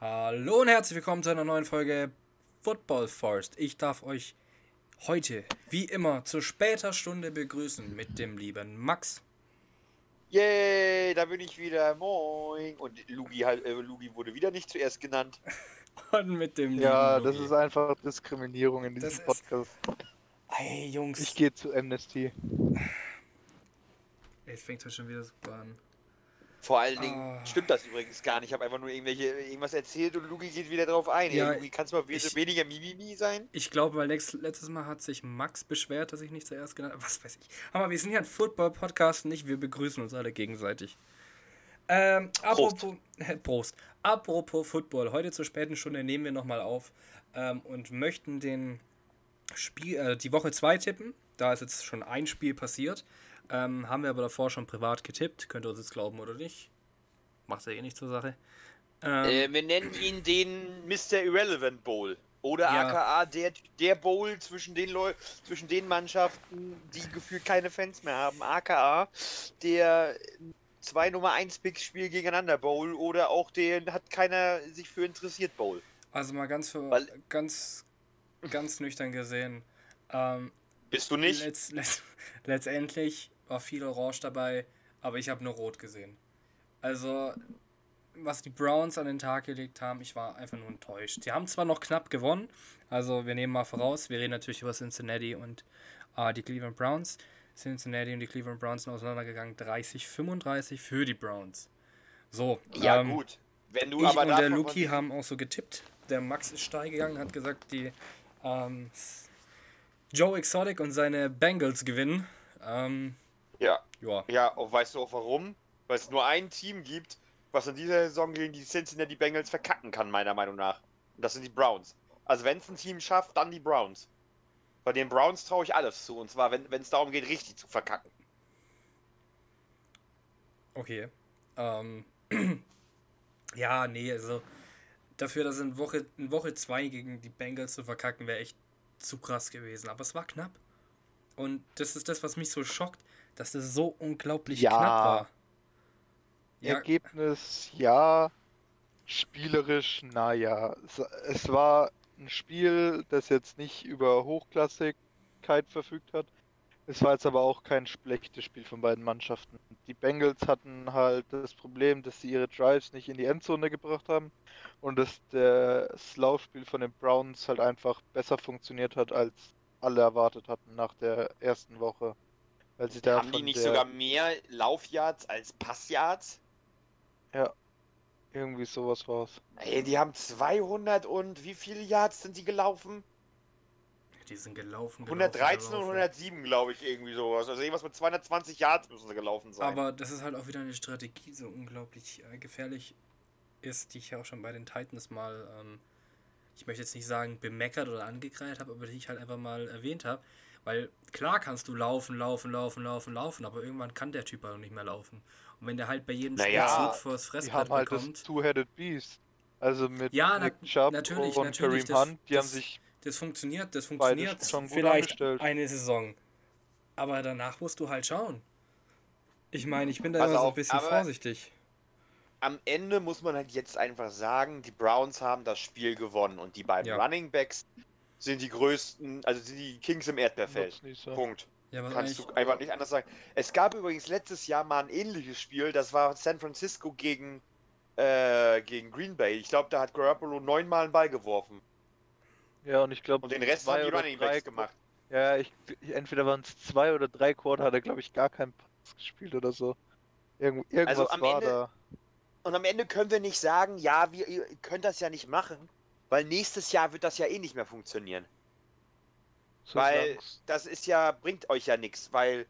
Hallo und herzlich willkommen zu einer neuen Folge Football Forest. Ich darf euch heute, wie immer, zu später Stunde begrüßen mit dem lieben Max. Yay, da bin ich wieder. Moin. Und Lugi, halt, äh, Lugi wurde wieder nicht zuerst genannt. Und mit dem lieben Ja, das ist einfach Diskriminierung in Das diesem ist- Podcast. Ey, Jungs. Ich gehe zu Amnesty. Jetzt fängt es schon wieder super an. Vor allen Dingen Ah. stimmt das übrigens gar nicht. Ich habe einfach nur irgendwelche, irgendwas erzählt und Lugi geht wieder drauf ein. Ja, Lugi, kannst du mal ich- weniger Mimimi sein? Ich glaube, weil letztes Mal hat sich Max beschwert, dass ich nicht zuerst genannt habe. Was weiß ich. Aber wir sind ja ein Football-Podcast, nicht? Wir begrüßen uns alle gegenseitig. Ähm, apropos, Prost. Apropos Football. Heute zur späten Stunde nehmen wir nochmal auf ähm, und möchten den Spiel, äh, die Woche 2 tippen. Da ist jetzt schon ein Spiel passiert. Ähm, haben wir aber davor schon privat getippt. Könnt ihr uns jetzt glauben oder nicht. Macht ja eh nicht zur Sache. Ähm, Äh, wir nennen ihn den Mr. Irrelevant Bowl. Oder Ja. aka der, der Bowl zwischen den Leu zwischen den Mannschaften, die gefühlt keine Fans mehr haben. AKA der zwei Nummer 1 Picks Spiel gegeneinander Bowl oder auch den hat keiner sich für interessiert Bowl. Also mal ganz, für, Weil- ganz, ganz nüchtern gesehen. Ähm, Bist du nicht? letzt, letzt, letztendlich war viel Orange dabei, aber ich habe nur Rot gesehen. Also, was die Browns an den Tag gelegt haben, ich war einfach nur enttäuscht. Sie haben zwar noch knapp gewonnen, also wir nehmen mal voraus, wir reden natürlich über Cincinnati und äh, die Cleveland Browns. Cincinnati und die Cleveland Browns sind auseinandergegangen, 30-35 für die Browns. So, Ja ähm, gut. Wenn du ich aber und der Luki haben auch so getippt. Der Max ist steil gegangen, hat gesagt, die ähm, Joe Exotic und seine Bengals gewinnen. Ähm, Ja, ja, ja, und weißt du auch warum? Weil es nur ein Team gibt, was in dieser Saison gegen die Cincinnati Bengals verkacken kann, meiner Meinung nach. Und das sind die Browns. Also wenn es ein Team schafft, dann die Browns. Bei den Browns traue ich alles zu. Und zwar, wenn es darum geht, richtig zu verkacken. okay. Ähm, ja, nee, also dafür, dass in Woche 2 in Woche zwei gegen die Bengals zu verkacken, wäre echt zu krass gewesen. Aber es war knapp. Und das ist das, was mich so schockt, dass das so unglaublich Ja. knapp war. Ergebnis ja, spielerisch naja. Es, es war ein Spiel, das jetzt nicht über Hochklassigkeit verfügt hat. Es war jetzt aber auch kein schlechtes Spiel von beiden Mannschaften. Die Bengals hatten halt das Problem, dass sie ihre Drives nicht in die Endzone gebracht haben und dass das Laufspiel von den Browns halt einfach besser funktioniert hat, als alle erwartet hatten nach der ersten Woche. Weil sie da Haben die nicht der- sogar mehr Laufyards als Passyards? irgendwie sowas war's. Ey, die haben 200 und wie viele Yards sind die gelaufen? Die sind gelaufen. gelaufen 113 und gelaufen. 107, glaube ich, irgendwie sowas. Also irgendwas mit 220 Yards müssen sie gelaufen sein. Aber das ist halt auch wieder eine Strategie, die so unglaublich äh, gefährlich ist, die ich ja auch schon bei den Titans mal, ähm, ich möchte jetzt nicht sagen bemeckert oder angekreidet habe, aber die ich halt einfach mal erwähnt habe. Weil klar kannst du laufen, laufen, laufen, laufen, laufen, aber irgendwann kann der Typ halt nicht mehr laufen. Und wenn der halt bei jedem Naja, Spielzug vors Fressbrett halt bekommt, das Two-Headed Beast. Also mit Ja, Nick na- Chubb natürlich, und natürlich, Kareem das- Hunt, die das- haben sich das funktioniert, das funktioniert schon gut vielleicht angestellt. eine Saison. Aber danach musst du halt schauen. Ich meine, ich bin da Pass immer so ein bisschen vorsichtig. am Ende muss man halt jetzt einfach sagen, die Browns haben das Spiel gewonnen und die beiden Ja. Running Backs sind die größten, also sind die Kings im Erdbeerfeld. Punkt. Ja, Kannst du einfach nicht anders sagen. Es gab übrigens letztes Jahr mal ein ähnliches Spiel, das war San Francisco gegen, äh, gegen Green Bay. Ich glaube, da hat Garoppolo neunmal einen Ball geworfen. Ja, und ich glaube, Und den Rest haben die Running Backs gemacht. Ja, ich, entweder waren es zwei oder drei Quarter, hat er, glaube ich, gar keinen Pass gespielt oder so. Irgend, irgendwas Also am war Ende- da. Und am Ende können wir nicht sagen, ja, wir, ihr könnt das ja nicht machen, weil nächstes Jahr wird das ja eh nicht mehr funktionieren. Weil Solang's das ist ja, bringt euch ja nichts, weil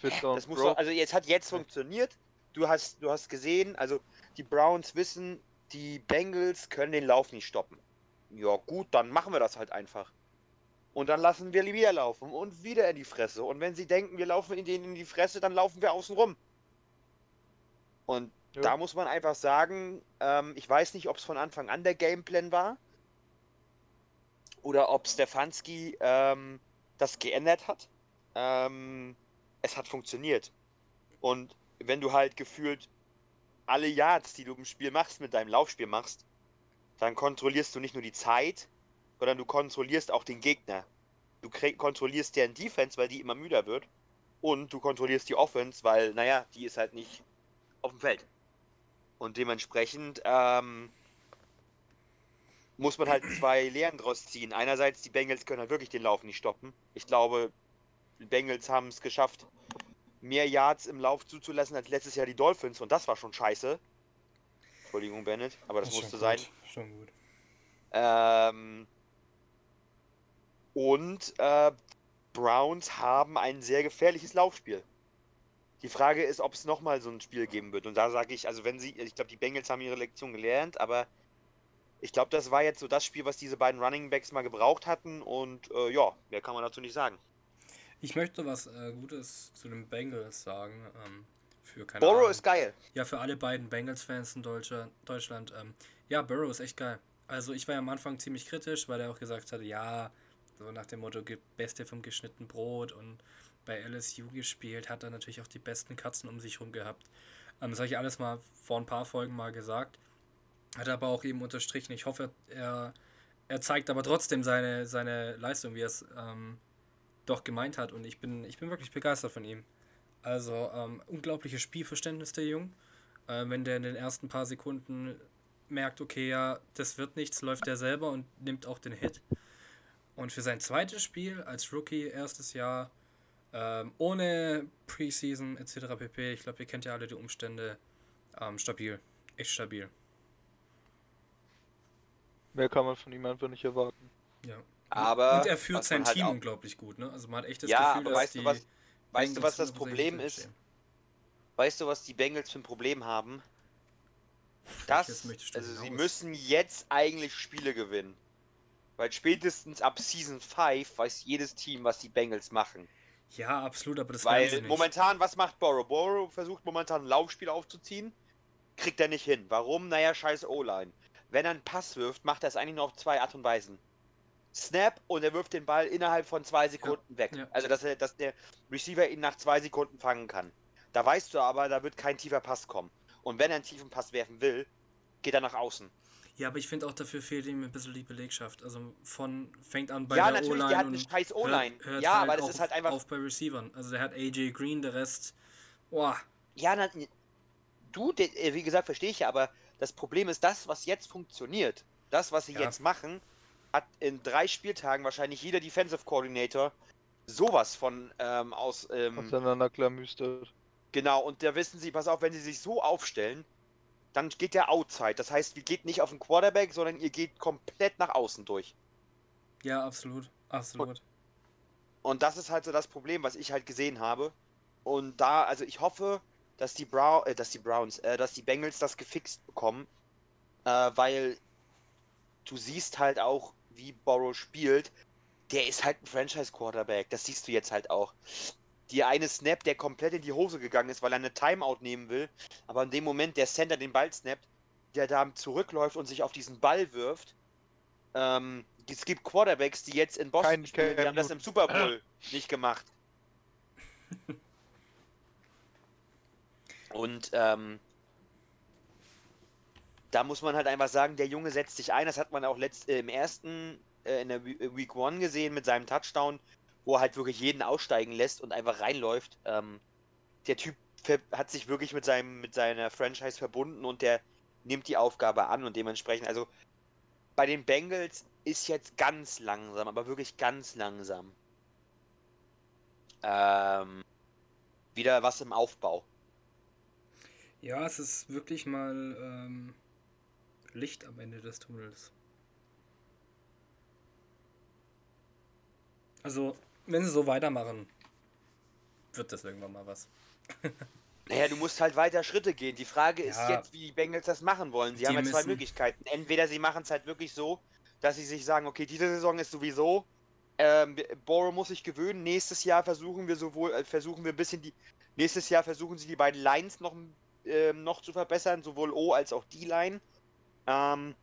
Das muss doch, also jetzt hat jetzt funktioniert. Du hast, du hast gesehen, also die Browns wissen, die Bengals können den Lauf nicht stoppen. Ja gut, dann machen wir das halt einfach. Und dann lassen wir wieder laufen und wieder in die Fresse. Und wenn sie denken, wir laufen in denen in die Fresse, dann laufen wir außen rum. Und Ja. da muss man einfach sagen, ähm, ich weiß nicht, ob es von Anfang an der Gameplan war oder ob Stefanski ähm, das geändert hat. Ähm, es hat funktioniert. Und wenn du halt gefühlt alle Yards, die du im Spiel machst, mit deinem Laufspiel machst, dann kontrollierst du nicht nur die Zeit, sondern du kontrollierst auch den Gegner. Du kontrollierst deren Defense, weil die immer müder wird. Und du kontrollierst die Offense, weil, naja, die ist halt nicht auf dem Feld. Und dementsprechend ähm, muss man halt zwei Lehren draus ziehen. Einerseits, die Bengals können halt wirklich den Lauf nicht stoppen. Ich glaube, die Bengals haben es geschafft, mehr Yards im Lauf zuzulassen als letztes Jahr die Dolphins. Und das war schon scheiße. Entschuldigung, Bennett, aber das, das musste sein. Schon gut. Ähm, und äh, Browns haben ein sehr gefährliches Laufspiel. Die Frage ist, ob es nochmal so ein Spiel geben wird. Und da sage ich, also wenn sie, ich glaube, die Bengals haben ihre Lektion gelernt, aber ich glaube, das war jetzt so das Spiel, was diese beiden Running Backs mal gebraucht hatten. Und äh, ja, mehr kann man dazu nicht sagen. Ich möchte was äh, Gutes zu den Bengals sagen. Ähm, für keine Burrow Ahnung. ist geil. Ja, für alle beiden Bengals-Fans in Deutschland. Deutschland ähm, ja, Burrow ist echt geil. Also ich war ja am Anfang ziemlich kritisch, weil er auch gesagt hat, ja, so nach dem Motto, Beste vom geschnittenen Brot und bei LSU gespielt, hat er natürlich auch die besten Katzen um sich herum gehabt. Ähm, das habe ich alles mal vor ein paar Folgen mal gesagt. Hat er aber auch eben unterstrichen. Ich hoffe, er, er zeigt aber trotzdem seine, seine Leistung, wie er es ähm, doch gemeint hat. Und ich bin, ich bin wirklich begeistert von ihm. Also ähm, unglaubliches Spielverständnis der Jung. Äh, wenn der in den ersten paar Sekunden merkt, okay, ja, das wird nichts, läuft er selber und nimmt auch den Hit. Und für sein zweites Spiel als Rookie, erstes Jahr, ähm, ohne Preseason etc. pp. Ich glaube, ihr kennt ja alle die Umstände. Ähm, stabil. Echt stabil. Mehr kann man von ihm einfach nicht erwarten. Ja. Aber und er führt sein halt Team unglaublich gut, ne? Also man hat echt das ja, Gefühl, dass weißt die du was, weißt du, was das Problem ist? Weißt du, was die Bengals für ein Problem haben? Das, also sie müssen jetzt eigentlich Spiele gewinnen. Weil spätestens ab Season 5 weiß jedes Team, was die Bengals machen. Ja, absolut, aber das Weil momentan, was macht Borrow? Borrow versucht momentan ein Laufspiel aufzuziehen, kriegt er nicht hin. Warum? Naja, scheiß O-Line. Wenn er einen Pass wirft, macht er es eigentlich nur auf zwei Art und Weisen. Snap und er wirft den Ball innerhalb von zwei Sekunden ja, weg. Ja. Also, dass, er, dass der Receiver ihn nach zwei Sekunden fangen kann. Da weißt du aber, da wird kein tiefer Pass kommen. Und wenn er einen tiefen Pass werfen will, geht er nach außen. Ja, aber ich finde auch dafür fehlt ihm ein bisschen die Belegschaft. Also von fängt an bei ja, der O-Line. Ja, natürlich, der hat eine scheiß O-Line. Ja, halt aber das ist halt einfach. Auf bei Receivern. Also der hat AJ Green, der Rest. Boah. Ja, na, du, äh, wie gesagt, verstehe ich ja, aber das Problem ist, das, was jetzt funktioniert, das, was sie ja. jetzt machen, hat in drei Spieltagen wahrscheinlich jeder Defensive Coordinator sowas von ähm, aus. Ähm, Auseinanderklamüstert. Genau, und da wissen sie, pass auf, wenn sie sich so aufstellen, dann geht der Outside. Das heißt, ihr geht nicht auf den Quarterback, sondern ihr geht komplett nach außen durch. Ja, absolut. Absolut. Und, und das ist halt so das Problem, was ich halt gesehen habe. Und da, also ich hoffe, dass die, Brow äh, dass die Browns, äh, dass die Bengals das gefixt bekommen. Äh, weil du siehst halt auch, wie Borrow spielt. Der ist halt ein Franchise-Quarterback. Das siehst du jetzt halt auch die eine Snap, der komplett in die Hose gegangen ist, weil er eine Timeout nehmen will. Aber in dem Moment, der Center den Ball snappt, der da zurückläuft und sich auf diesen Ball wirft. Ähm, es gibt Quarterbacks, die jetzt in Boston Kein, spielen, die haben das im Super Bowl nicht gemacht. Und ähm, da muss man halt einfach sagen, der Junge setzt sich ein. Das hat man auch letzt, äh, im ersten, äh, in der Week One gesehen mit seinem Touchdown wo er halt wirklich jeden aussteigen lässt und einfach reinläuft. Ähm, der Typ hat sich wirklich mit seinem mit seiner Franchise verbunden und der nimmt die Aufgabe an und dementsprechend, also bei den Bengals ist jetzt ganz langsam, aber wirklich ganz langsam. Ähm, wieder was im Aufbau. Ja, es ist wirklich mal ähm, Licht am Ende des Tunnels. Also, wenn sie so weitermachen, wird das irgendwann mal was. naja, du musst halt weiter Schritte gehen. Die Frage ist ja, jetzt, wie die Bengals das machen wollen. Sie haben ja zwei Möglichkeiten. Entweder sie machen es halt wirklich so, dass sie sich sagen, okay, diese Saison ist sowieso, ähm, Borough muss sich gewöhnen. Nächstes Jahr versuchen wir sowohl, äh, versuchen wir ein bisschen die, nächstes Jahr versuchen sie die beiden Lines noch, äh, noch zu verbessern, sowohl O als auch D-Line. Ähm,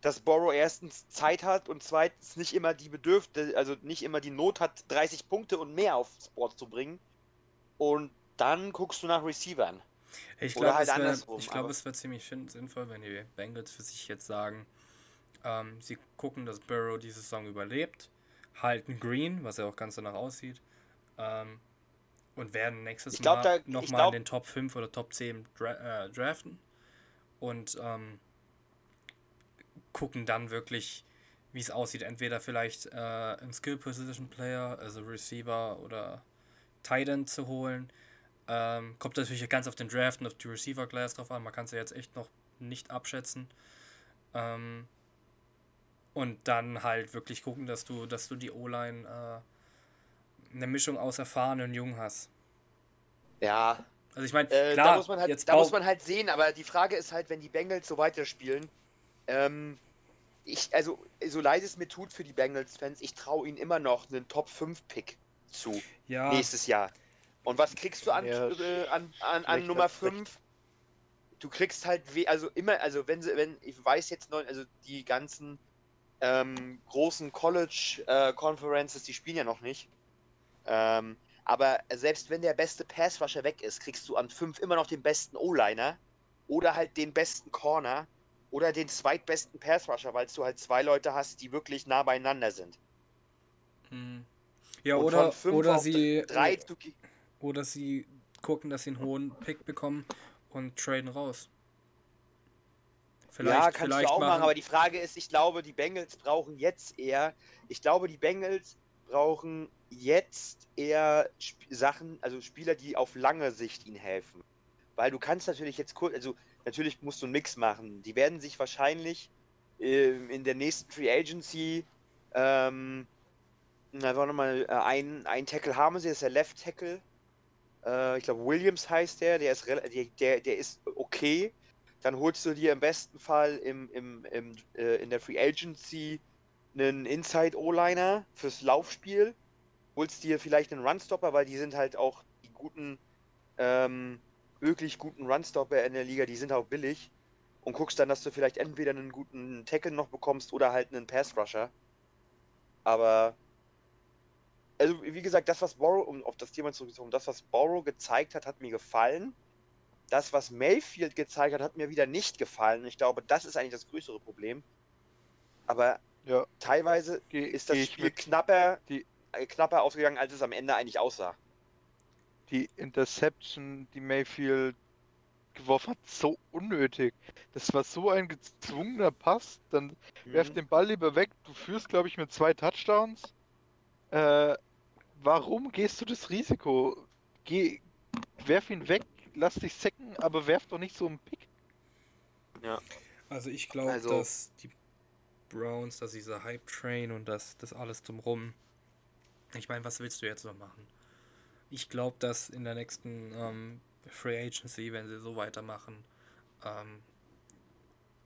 dass Borrow erstens Zeit hat und zweitens nicht immer die Bedürfte, also nicht immer die Not hat, 30 Punkte und mehr aufs Board zu bringen. Und dann guckst du nach Receivern. Ich glaube, halt es, glaub, es wäre ziemlich sinnvoll, wenn die Bengals für sich jetzt sagen, Ähm, sie gucken, dass Burrow diese Saison überlebt, halten Green, was ja auch ganz danach aussieht, ähm, und werden nächstes Ich glaub, Mal nochmal in den Top 5 oder Top 10 dra äh, draften und ähm, gucken dann wirklich, wie es aussieht. Entweder vielleicht äh, einen Skill Position Player, also Receiver oder Tight End zu holen. Ähm, kommt natürlich ganz auf den Draft und auf die Receiver Class drauf an. Man kann es ja jetzt echt noch nicht abschätzen. Ähm, und dann halt wirklich gucken, dass du, dass du die O-Line äh, eine Mischung aus erfahren und jung hast. Ja, Also ich meine, Äh, klar, da muss man halt, jetzt da muss man halt sehen, aber die Frage ist halt, wenn die Bengals so weiterspielen, ähm, ich, also, so leid es mir tut für die Bengals-Fans, ich traue ihnen immer noch einen Top-5-Pick zu ja, nächstes Jahr. Und was kriegst du an, Ja, äh, an, an, an Nummer als schlecht. 5? Du kriegst halt, we also immer, also wenn sie, wenn, ich weiß jetzt noch, also die ganzen ähm, großen College-Conferences, die spielen ja noch nicht. Ähm, aber selbst wenn der beste Pass-Rusher weg ist, kriegst du an 5 immer noch den besten O-Liner oder halt den besten Corner oder den zweitbesten Pass-Rusher, weil du halt zwei Leute hast, die wirklich nah beieinander sind. hm. ja Und oder, oder sie Drei, ge- oder sie gucken, dass sie einen hohen Pick bekommen und traden raus. Vielleicht, ja, kannst vielleicht du auch machen, machen, aber die Frage ist, ich glaube, die Bengals brauchen jetzt eher, ich glaube, die Bengals brauchen jetzt eher Sp Sachen, also Spieler, die auf lange Sicht ihnen helfen. Weil du kannst natürlich jetzt kurz, also natürlich musst du einen Mix machen. Die werden sich wahrscheinlich ähm, in der nächsten Free Agency ähm, na, warte mal, äh, ein, ein Tackle haben sie, das ist der Left Tackle. Äh, ich glaube, Williams heißt der, der ist, der, der ist okay. Dann holst du dir im besten Fall im, im, im, äh, in der Free Agency einen Inside O-Liner fürs Laufspiel. Holst dir vielleicht einen Runstopper, weil die sind halt auch die guten, ähm, wirklich guten Runstopper in der Liga, die sind auch billig. Und guckst dann, dass du vielleicht entweder einen guten Tackle noch bekommst oder halt einen Pass-Rusher. Aber, also wie gesagt, das, was Borrow, um auf das Thema zurückzukommen, das, was Borrow gezeigt hat, hat mir gefallen. Das, was Mayfield gezeigt hat, hat mir wieder nicht gefallen. Ich glaube, das ist eigentlich das größere Problem. Aber Ja, teilweise geh, ist das Spiel mit. knapper, Die- äh, knapper ausgegangen, als es am Ende eigentlich aussah. Die Interception, die Mayfield geworfen hat, so unnötig. Das war so ein gezwungener Pass. Dann werf Mhm. den Ball lieber weg. Du führst, glaube ich, mit zwei Touchdowns. Äh, warum gehst du das Risiko? Geh, werf ihn weg, lass dich sacken, aber werf doch nicht so einen Pick. Also ich glaube, Also- dass die Browns, dass dieser Hype-Train und das, das alles drumrum. Ich meine, was willst du jetzt noch machen? Ich glaube, dass in der nächsten ähm, Free Agency, wenn sie so weitermachen, ähm,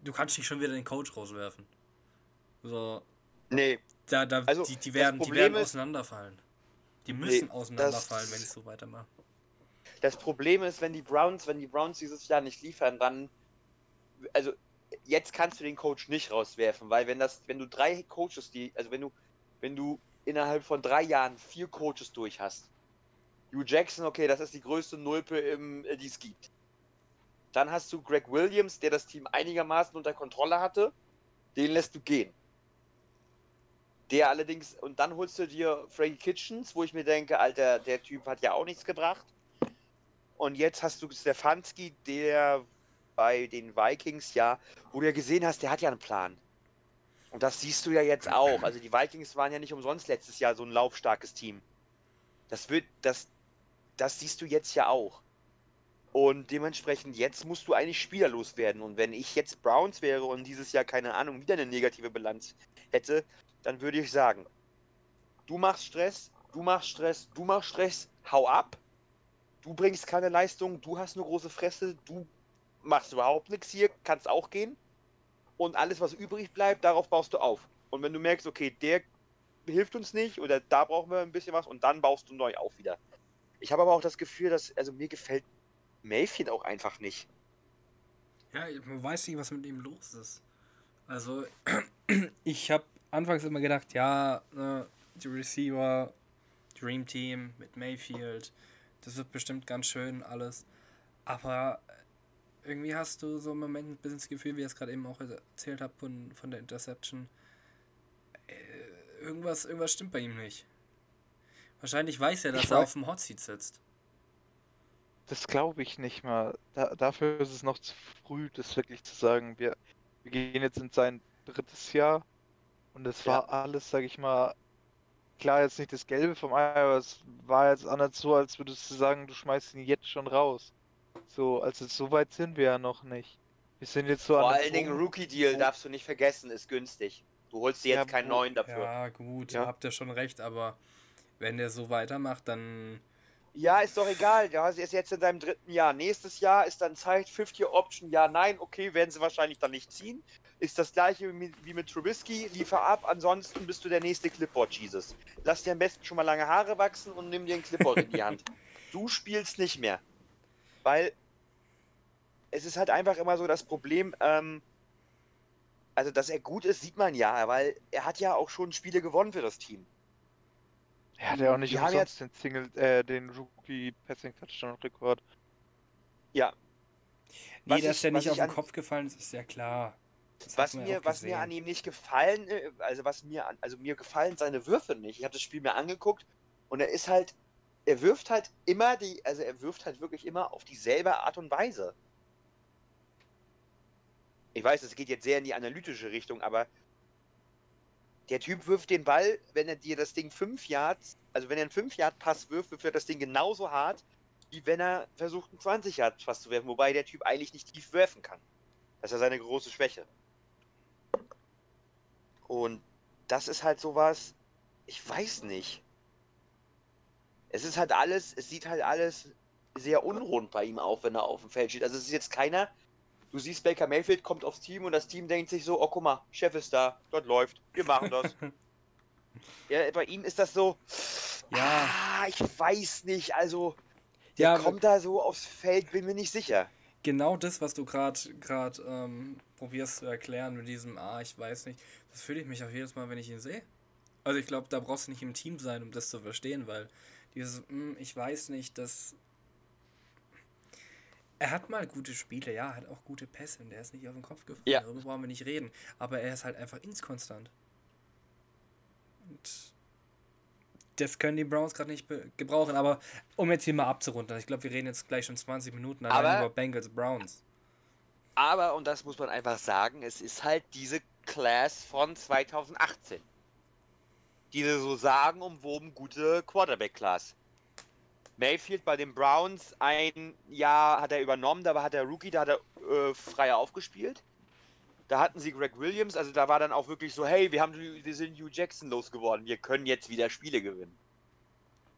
du kannst nicht schon wieder den Coach rauswerfen. So, Nee, da, da, Also, die, die werden, die werden ist- auseinanderfallen. Die müssen Nee, auseinanderfallen, das- wenn sie so weitermachen. Das Problem ist, wenn die Browns, wenn die Browns dieses Jahr nicht liefern, dann, also jetzt kannst du den Coach nicht rauswerfen, weil wenn das, wenn du drei Coaches, die, also wenn du, wenn du innerhalb von drei Jahren vier Coaches durch hast, Hugh Jackson, okay, das ist die größte Nulpe, äh, die es gibt. Dann hast du Greg Williams, der das Team einigermaßen unter Kontrolle hatte, den lässt du gehen. Der allerdings, und dann holst du dir Frankie Kitchens, wo ich mir denke, Alter, der Typ hat ja auch nichts gebracht. Und jetzt hast du Stefanski, der bei den Vikings ja, wo du ja gesehen hast, der hat ja einen Plan. Und das siehst du ja jetzt auch. Also die Vikings waren ja nicht umsonst letztes Jahr so ein laufstarkes Team. Das wird, das, das siehst du jetzt ja auch. Und dementsprechend, jetzt musst du eigentlich spielerlos werden. Und wenn ich jetzt Browns wäre und dieses Jahr, keine Ahnung, wieder eine negative Bilanz hätte, dann würde ich sagen, du machst Stress, du machst Stress, du machst Stress, hau ab. Du bringst keine Leistung, du hast eine große Fresse, du machst überhaupt nichts hier, kannst auch gehen. Und alles, was übrig bleibt, darauf baust du auf. Und wenn du merkst, okay, der hilft uns nicht oder da brauchen wir ein bisschen was und dann baust du neu auf wieder. Ich habe aber auch das Gefühl, dass, also mir gefällt Mayfield auch einfach nicht. Ja, man weiß nicht, was mit ihm los ist. Also, ich habe anfangs immer gedacht, ja, ne, die Receiver, Dream Team mit Mayfield, das wird bestimmt ganz schön alles. Aber irgendwie hast du so im Moment ein bisschen das Gefühl, wie ich es gerade eben auch erzählt habe von, von der Interception. Äh, irgendwas, irgendwas stimmt bei ihm nicht. Wahrscheinlich weiß er, dass Ich er weiß- auf dem Hot Seat sitzt. Das glaube ich nicht mal. Da, dafür ist es noch zu früh, das wirklich zu sagen. Wir, wir gehen jetzt in sein drittes Jahr und es war alles, sag ich mal, klar jetzt nicht das Gelbe vom Ei, aber es war jetzt nicht so, als würdest du sagen, du schmeißt ihn jetzt schon raus. So, also so weit sind wir ja noch nicht. Wir sind jetzt so Vor an allen Dingen Rookie-Deal darfst du nicht vergessen, ist günstig. Du holst dir jetzt Ja, keinen neuen dafür. Ja, gut, Ja. habt ihr schon recht, aber wenn der so weitermacht, dann. Ja, ist doch egal. Der ist jetzt in seinem dritten Jahr. Nächstes Jahr ist dann Zeit, 50 Option, ja, nein, okay, werden sie wahrscheinlich dann nicht ziehen. Ist das gleiche wie mit, wie mit Trubisky, liefer ab, ansonsten bist du der nächste Clipboard-Jesus. Lass dir am besten schon mal lange Haare wachsen und nimm dir ein Clipboard in die Hand. Du spielst nicht mehr. Weil es ist halt einfach immer so das Problem, ähm, also dass er gut ist, sieht man ja, weil er hat ja auch schon Spiele gewonnen für das Team. Er hat ja auch nicht Wir haben umsonst den Single, äh, den Rookie Passing Touchdown Rekord. Ja, Nee, Was dass ich- der nicht ich auf den an- Kopf gefallen ist, ist ja klar. Das was mir, was mir an ihm nicht gefallen, äh, also was mir an, also mir gefallen seine Würfe nicht. Ich habe das Spiel mir angeguckt und er ist halt, er wirft halt immer die, also er wirft halt wirklich immer auf dieselbe Art und Weise. Ich weiß, es geht jetzt sehr in die analytische Richtung, aber der Typ wirft den Ball, wenn er dir das Ding 5 Yards, also wenn er einen 5 Yard Pass wirft, wirft er das Ding genauso hart, wie wenn er versucht, einen 20 Yard Pass zu werfen, wobei der Typ eigentlich nicht tief werfen kann. Das ist ja seine große Schwäche. Und das ist halt sowas, ich weiß nicht. Es ist halt alles, es sieht halt alles sehr unrund bei ihm auf, wenn er auf dem Feld steht. Also es ist jetzt keiner, du siehst Baker Mayfield kommt aufs Team und das Team denkt sich so, oh guck mal, Chef ist da, dort läuft, wir machen das. ja, bei ihm ist das so, Ja. ah, ich weiß nicht, also der Ja, kommt da so aufs Feld, bin mir nicht sicher. genau das, was du gerade gerade ähm, probierst zu erklären mit diesem, ah, ich weiß nicht, das fühle ich mich auch jedes Mal, wenn ich ihn sehe. Also ich glaube, da brauchst du nicht im Team sein, um das zu verstehen, weil dieses, hm, ich weiß nicht, das. Er hat mal gute Spiele, ja, hat auch gute Pässe und der ist nicht auf den Kopf gefallen, Ja. darüber brauchen wir nicht reden. Aber er ist halt einfach inskonstant. Und das können die Browns gerade nicht gebrauchen. Aber um jetzt hier mal abzurunden, ich glaube, wir reden jetzt gleich schon 20 Minuten allein über Bengals Browns. Aber, und das muss man einfach sagen, es ist halt diese Class von 2018. Diese so sagenumwoben gute Quarterback-Class. Mayfield bei den Browns, ein Jahr hat er übernommen, da hat er Rookie, da hat er äh, freier aufgespielt. Da hatten sie Greg Williams, also da war dann auch wirklich so, hey, wir, haben, wir sind Hugh Jackson losgeworden, wir können jetzt wieder Spiele gewinnen.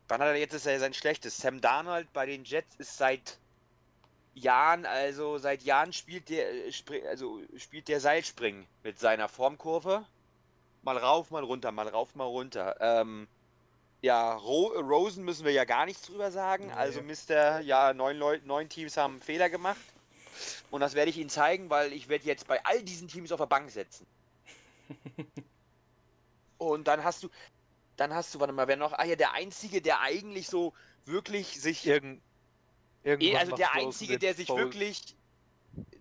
Dann hat er jetzt ist er sein schlechtes. Sam Darnold bei den Jets ist seit Jahren, also seit Jahren spielt der, äh, also spielt der Seilspringen mit seiner Formkurve. Mal rauf, mal runter, mal rauf, mal runter. Ähm, ja, Ro Rosen müssen wir ja gar nichts drüber sagen. Nee. Also Mister, ja, neun, Leu neun Teams haben einen Fehler gemacht. Und das werde ich Ihnen zeigen, weil ich werde jetzt bei all diesen Teams auf der Bank setzen. Und dann hast du, dann hast du, warte mal, wer noch? Ah ja, der Einzige, der eigentlich so wirklich sich Irgend, Eh, irgendwann also macht der Einzige, der sich Foul. wirklich,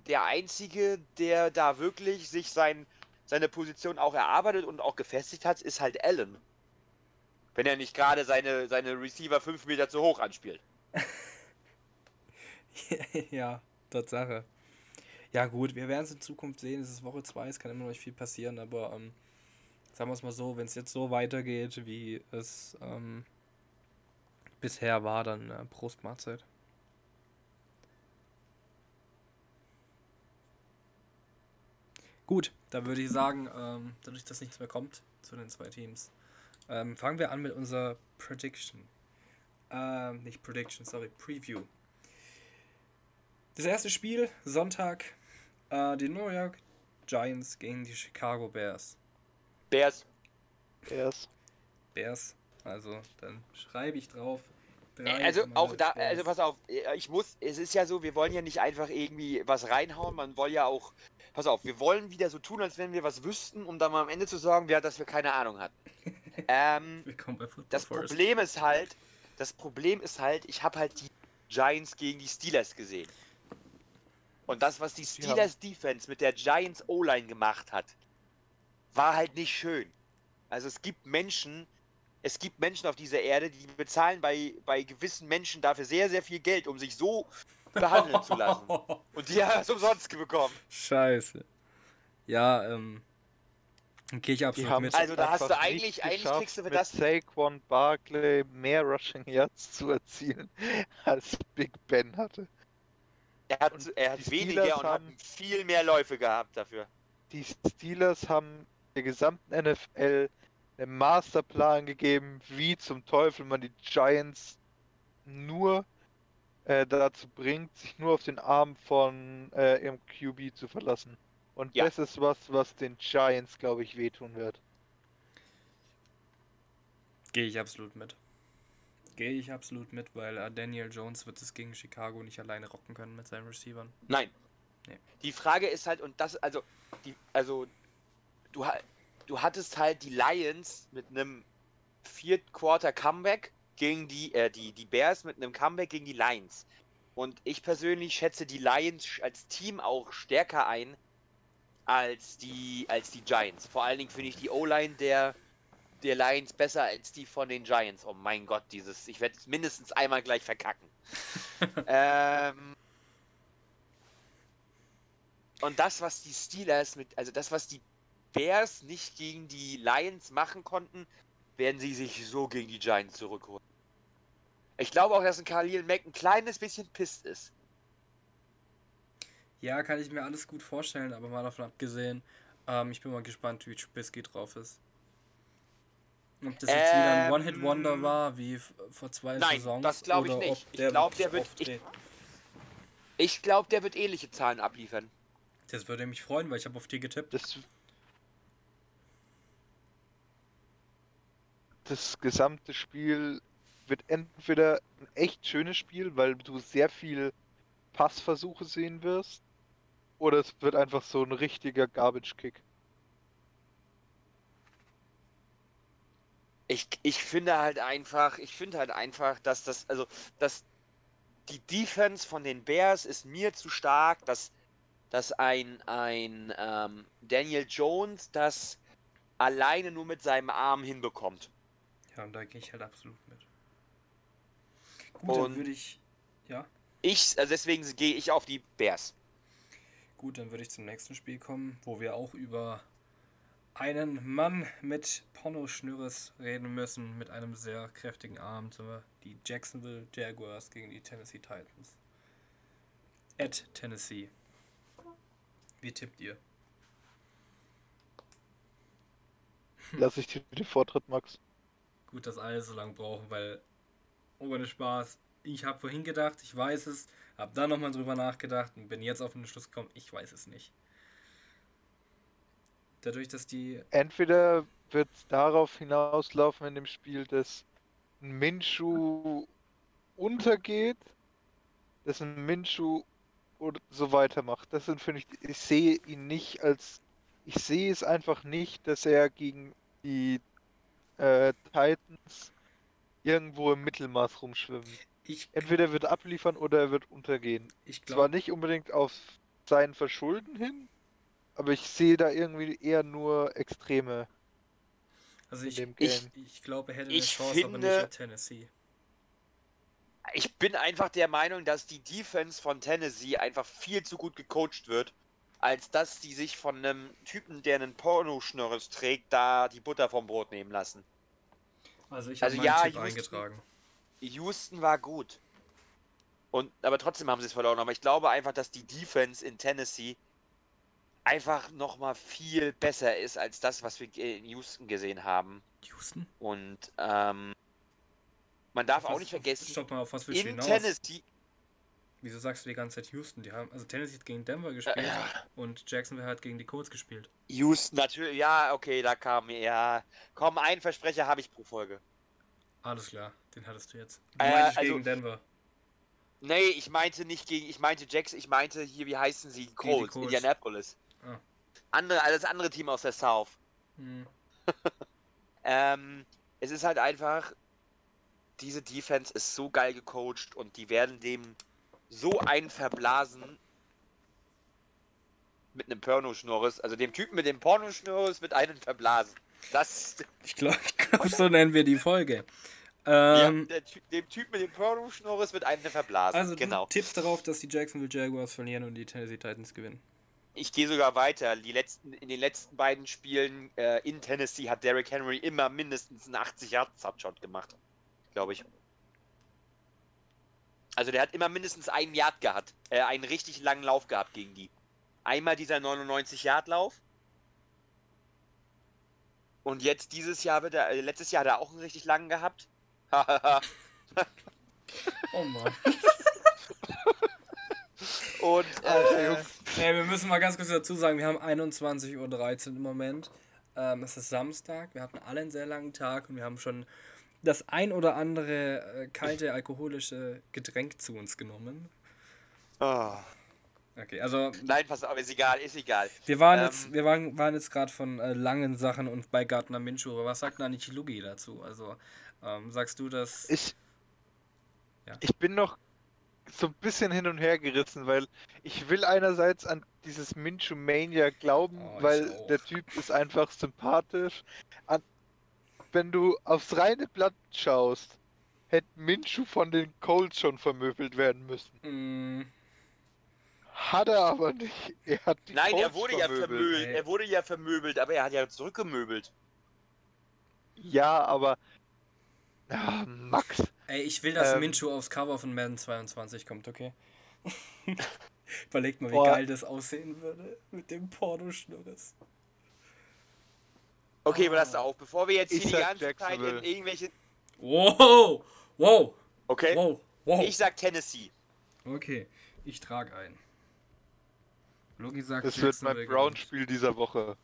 der Einzige, der da wirklich sich sein, seine Position auch erarbeitet und auch gefestigt hat, ist halt Allen. Wenn er nicht gerade seine, seine Receiver fünf Meter zu hoch anspielt. ja, Tatsache. Ja, gut, wir werden es in Zukunft sehen. Es ist Woche 2, es kann immer noch nicht viel passieren, aber ähm, sagen wir es mal so, wenn es jetzt so weitergeht, wie es ähm, bisher war, dann äh, Prost Mahlzeit. Gut, da würde ich sagen, ähm, dadurch, dass nichts mehr kommt zu den zwei Teams, ähm, fangen wir an mit unserer Prediction. Ähm, nicht Prediction, sorry, Preview. Das erste Spiel, Sonntag, äh, die New York Giants gegen die Chicago Bears. Bears. Erst. Bears, also dann schreibe ich drauf. Äh, drei Also auch da, Bears. also pass auf, äh, ich muss, es ist ja so, wir wollen ja nicht einfach irgendwie was reinhauen, man soll ja auch, pass auf, wir wollen wieder so tun, als wenn wir was wüssten, um dann mal am Ende zu sagen, ja, dass wir keine Ahnung hatten. ähm, Das First. Problem ist halt, das Problem ist halt, ich habe halt die Giants gegen die Steelers gesehen. Und das, was die Die Steelers Defense mit der Giants O-Line gemacht hat, war halt nicht schön. Also es gibt Menschen, es gibt Menschen auf dieser Erde, die bezahlen bei, bei gewissen Menschen dafür sehr, sehr viel Geld, um sich so behandeln zu lassen. Und die haben es umsonst bekommen. Scheiße. Ja, ähm. Gehe ich Die absolut haben mit. Also da hast du eigentlich- eigentlich kriegst du für mit das- Saquon Barkley mehr Rushing Yards zu erzielen, als Big Ben hatte. Er hat, Und er hat weniger Steelers und hat haben- viel mehr Läufe gehabt dafür. Die Steelers haben der gesamten NFL einen Masterplan gegeben, wie zum Teufel man die Giants nur äh, dazu bringt, sich nur auf den Arm von äh, ihrem QB zu verlassen. Und Ja. das ist was, was den Giants, glaube ich, wehtun wird. Gehe ich absolut mit. Gehe ich absolut mit, weil äh, Daniel Jones wird es gegen Chicago nicht alleine rocken können mit seinen Receivern. Nein. Nee. Die Frage ist halt, und das, also, die, also, du, du hattest halt die Lions mit einem Viert-Quarter-Comeback gegen die, äh, die, die Bears mit einem Comeback gegen die Lions. Und ich persönlich schätze die Lions als Team auch stärker ein als die, als die Giants. Vor allen Dingen finde ich die O-Line der, der Lions besser als die von den Giants. Oh mein Gott, dieses, ich werde es mindestens einmal gleich verkacken. ähm, und das, was die Steelers mit, also das, was die Bears nicht gegen die Lions machen konnten, werden sie sich so gegen die Giants zurückholen. Ich glaube auch, dass ein Khalil Mack ein kleines bisschen pisst ist. Ja, kann ich mir alles gut vorstellen, aber mal davon abgesehen, ähm, ich bin mal gespannt, wie Trubisky drauf ist. Ob das jetzt wieder ein Ähm, One-Hit-Wonder war, wie vor zwei nein, Saisons. das glaub ich nicht. Ich glaub, der wird- ich-. Ich glaube, der wird ähnliche Zahlen abliefern. Das würde mich freuen, weil ich habe auf die getippt. Das, das gesamte Spiel wird entweder ein echt schönes Spiel, weil du sehr viel Passversuche sehen wirst, oder es wird einfach so ein richtiger Garbage-Kick. Ich, ich finde halt einfach, ich finde halt einfach, dass das, also, dass die Defense von den Bears ist mir zu stark, dass, dass ein, ein ähm, Daniel Jones das alleine nur mit seinem Arm hinbekommt. Ja, und da gehe ich halt absolut mit. Gut, dann würde ich. Ja, Ich, also deswegen gehe ich auf die Bears. gut, dann würde ich zum nächsten Spiel kommen, wo wir auch über einen Mann mit Pornoschnürres reden müssen, mit einem sehr kräftigen Arm. Die Jacksonville Jaguars gegen die Tennessee Titans. At Tennessee. Wie tippt ihr? Lass ich dir den Vortritt, Max. Gut, dass alle so lange brauchen, weil ohne Spaß, ich habe vorhin gedacht, ich weiß es, habe dann nochmal drüber nachgedacht und bin jetzt auf den Schluss gekommen, ich weiß es nicht. Dadurch, dass die. Entweder wird es darauf hinauslaufen in dem Spiel, dass ein Minshu untergeht, dass ein Minshu oder so weitermacht. Das sind, finde ich, ich sehe ihn nicht als, ich sehe es einfach nicht, dass er gegen die äh, Titans irgendwo im Mittelmaß rumschwimmt. Ich, Entweder er wird abliefern oder er wird untergehen. ich Zwar glaube, nicht unbedingt auf sein Verschulden hin, aber ich sehe da irgendwie eher nur Extreme. also in ich, dem ich, Game. ich glaube, er hätte eine Chance, aber nicht finde- mit Tennessee. Ich bin einfach der Meinung, dass die Defense von Tennessee einfach viel zu gut gecoacht wird, als dass sie sich von einem Typen, der einen Pornoschnörres trägt, da die Butter vom Brot nehmen lassen. Also ich habe Also ja, Tipp Houston- eingetragen. Houston war gut. Und, aber trotzdem haben sie es verloren. Aber ich glaube einfach, dass die Defense in Tennessee einfach nochmal viel besser ist als das, was wir in Houston gesehen haben. Houston? Und ähm, man darf Auf auch was- nicht vergessen, Stopp mal, auf was in? Tennessee. Wieso sagst du die ganze Zeit Houston? Die haben, also Tennessee hat gegen Denver gespielt Ja. und Jacksonville hat gegen die Colts gespielt. Houston, natürlich, ja, okay, da kam, ja. Komm, einen Versprecher habe ich pro Folge. Alles klar, den hattest du jetzt. Du Äh, also- gegen Denver. Nee, ich meinte nicht gegen, ich meinte Jax, ich meinte hier, wie heißen sie? Colts, Colts. Indianapolis. Ah. Andere, alles andere Team aus der South. Hm. Ähm, es ist halt einfach, diese Defense ist so geil gecoacht und die werden dem so einen verblasen. mit einem Pornoschnurres. Also dem Typen mit dem Pornoschnurres wird einen verblasen. Das. Ich glaube, glaub, so nennen wir die Folge. Ja, Ähm, der, Ty- dem Typ mit dem Pornoschnurres wird einen verblasen. also genau. du tippst darauf, dass die Jacksonville Jaguars verlieren und die Tennessee Titans gewinnen. Ich gehe sogar weiter. Die letzten, in den letzten beiden Spielen äh, in Tennessee hat Derrick Henry immer mindestens einen 80 Yard Touchdown gemacht. Glaube ich. Also der hat immer mindestens einen Yard gehabt. Äh, einen richtig langen Lauf gehabt gegen die. Einmal dieser 99 Yard Lauf. Und jetzt dieses Jahr wird er, äh, letztes Jahr hat er auch einen richtig langen gehabt. Oh Mann. Und äh, Jungs. Ey, wir müssen mal ganz kurz dazu sagen, wir haben 21.13 Uhr im Moment. Ähm, es ist Samstag, wir hatten alle einen sehr langen Tag und wir haben schon das ein oder andere äh, kalte alkoholische Getränk zu uns genommen. oh. Okay, also Nein, pass auf, ist egal, ist egal. wir waren Ähm, jetzt, wir waren, waren jetzt gerade von äh, langen Sachen und bei Gardner Minshew, aber was sagt denn eigentlich Lugi dazu? Also ähm, sagst du, dass Ich, Ja. ich bin noch so ein bisschen hin und her gerissen, weil ich will einerseits an dieses Minshew Mania glauben, Oh, weil auch. der Typ ist einfach sympathisch. Wenn du aufs reine Blatt schaust, hätte Minshew von den Colts schon vermöbelt werden müssen. mh, Hat er aber nicht. Er hat die Nein, er Colts wurde ja vermöbelt. Er wurde ja vermöbelt, aber er hat ja zurückgemöbelt. Ja, aber. Ja, Max. ey, ich will, dass Ähm. Minshew aufs Cover von Madden 22 kommt, okay? Überlegt mal, wie Boah. geil das aussehen würde mit dem Pornoschnurres. Okay, Ah. aber das auch. Bevor wir jetzt Ich hier die ganze Zeit in irgendwelche. Wow! Wow! Okay? Wow! Wow! Ich sag Tennessee. Okay, ich trage ein. Logi sagt, Das wird mein. Brown-Spiel dieser Woche.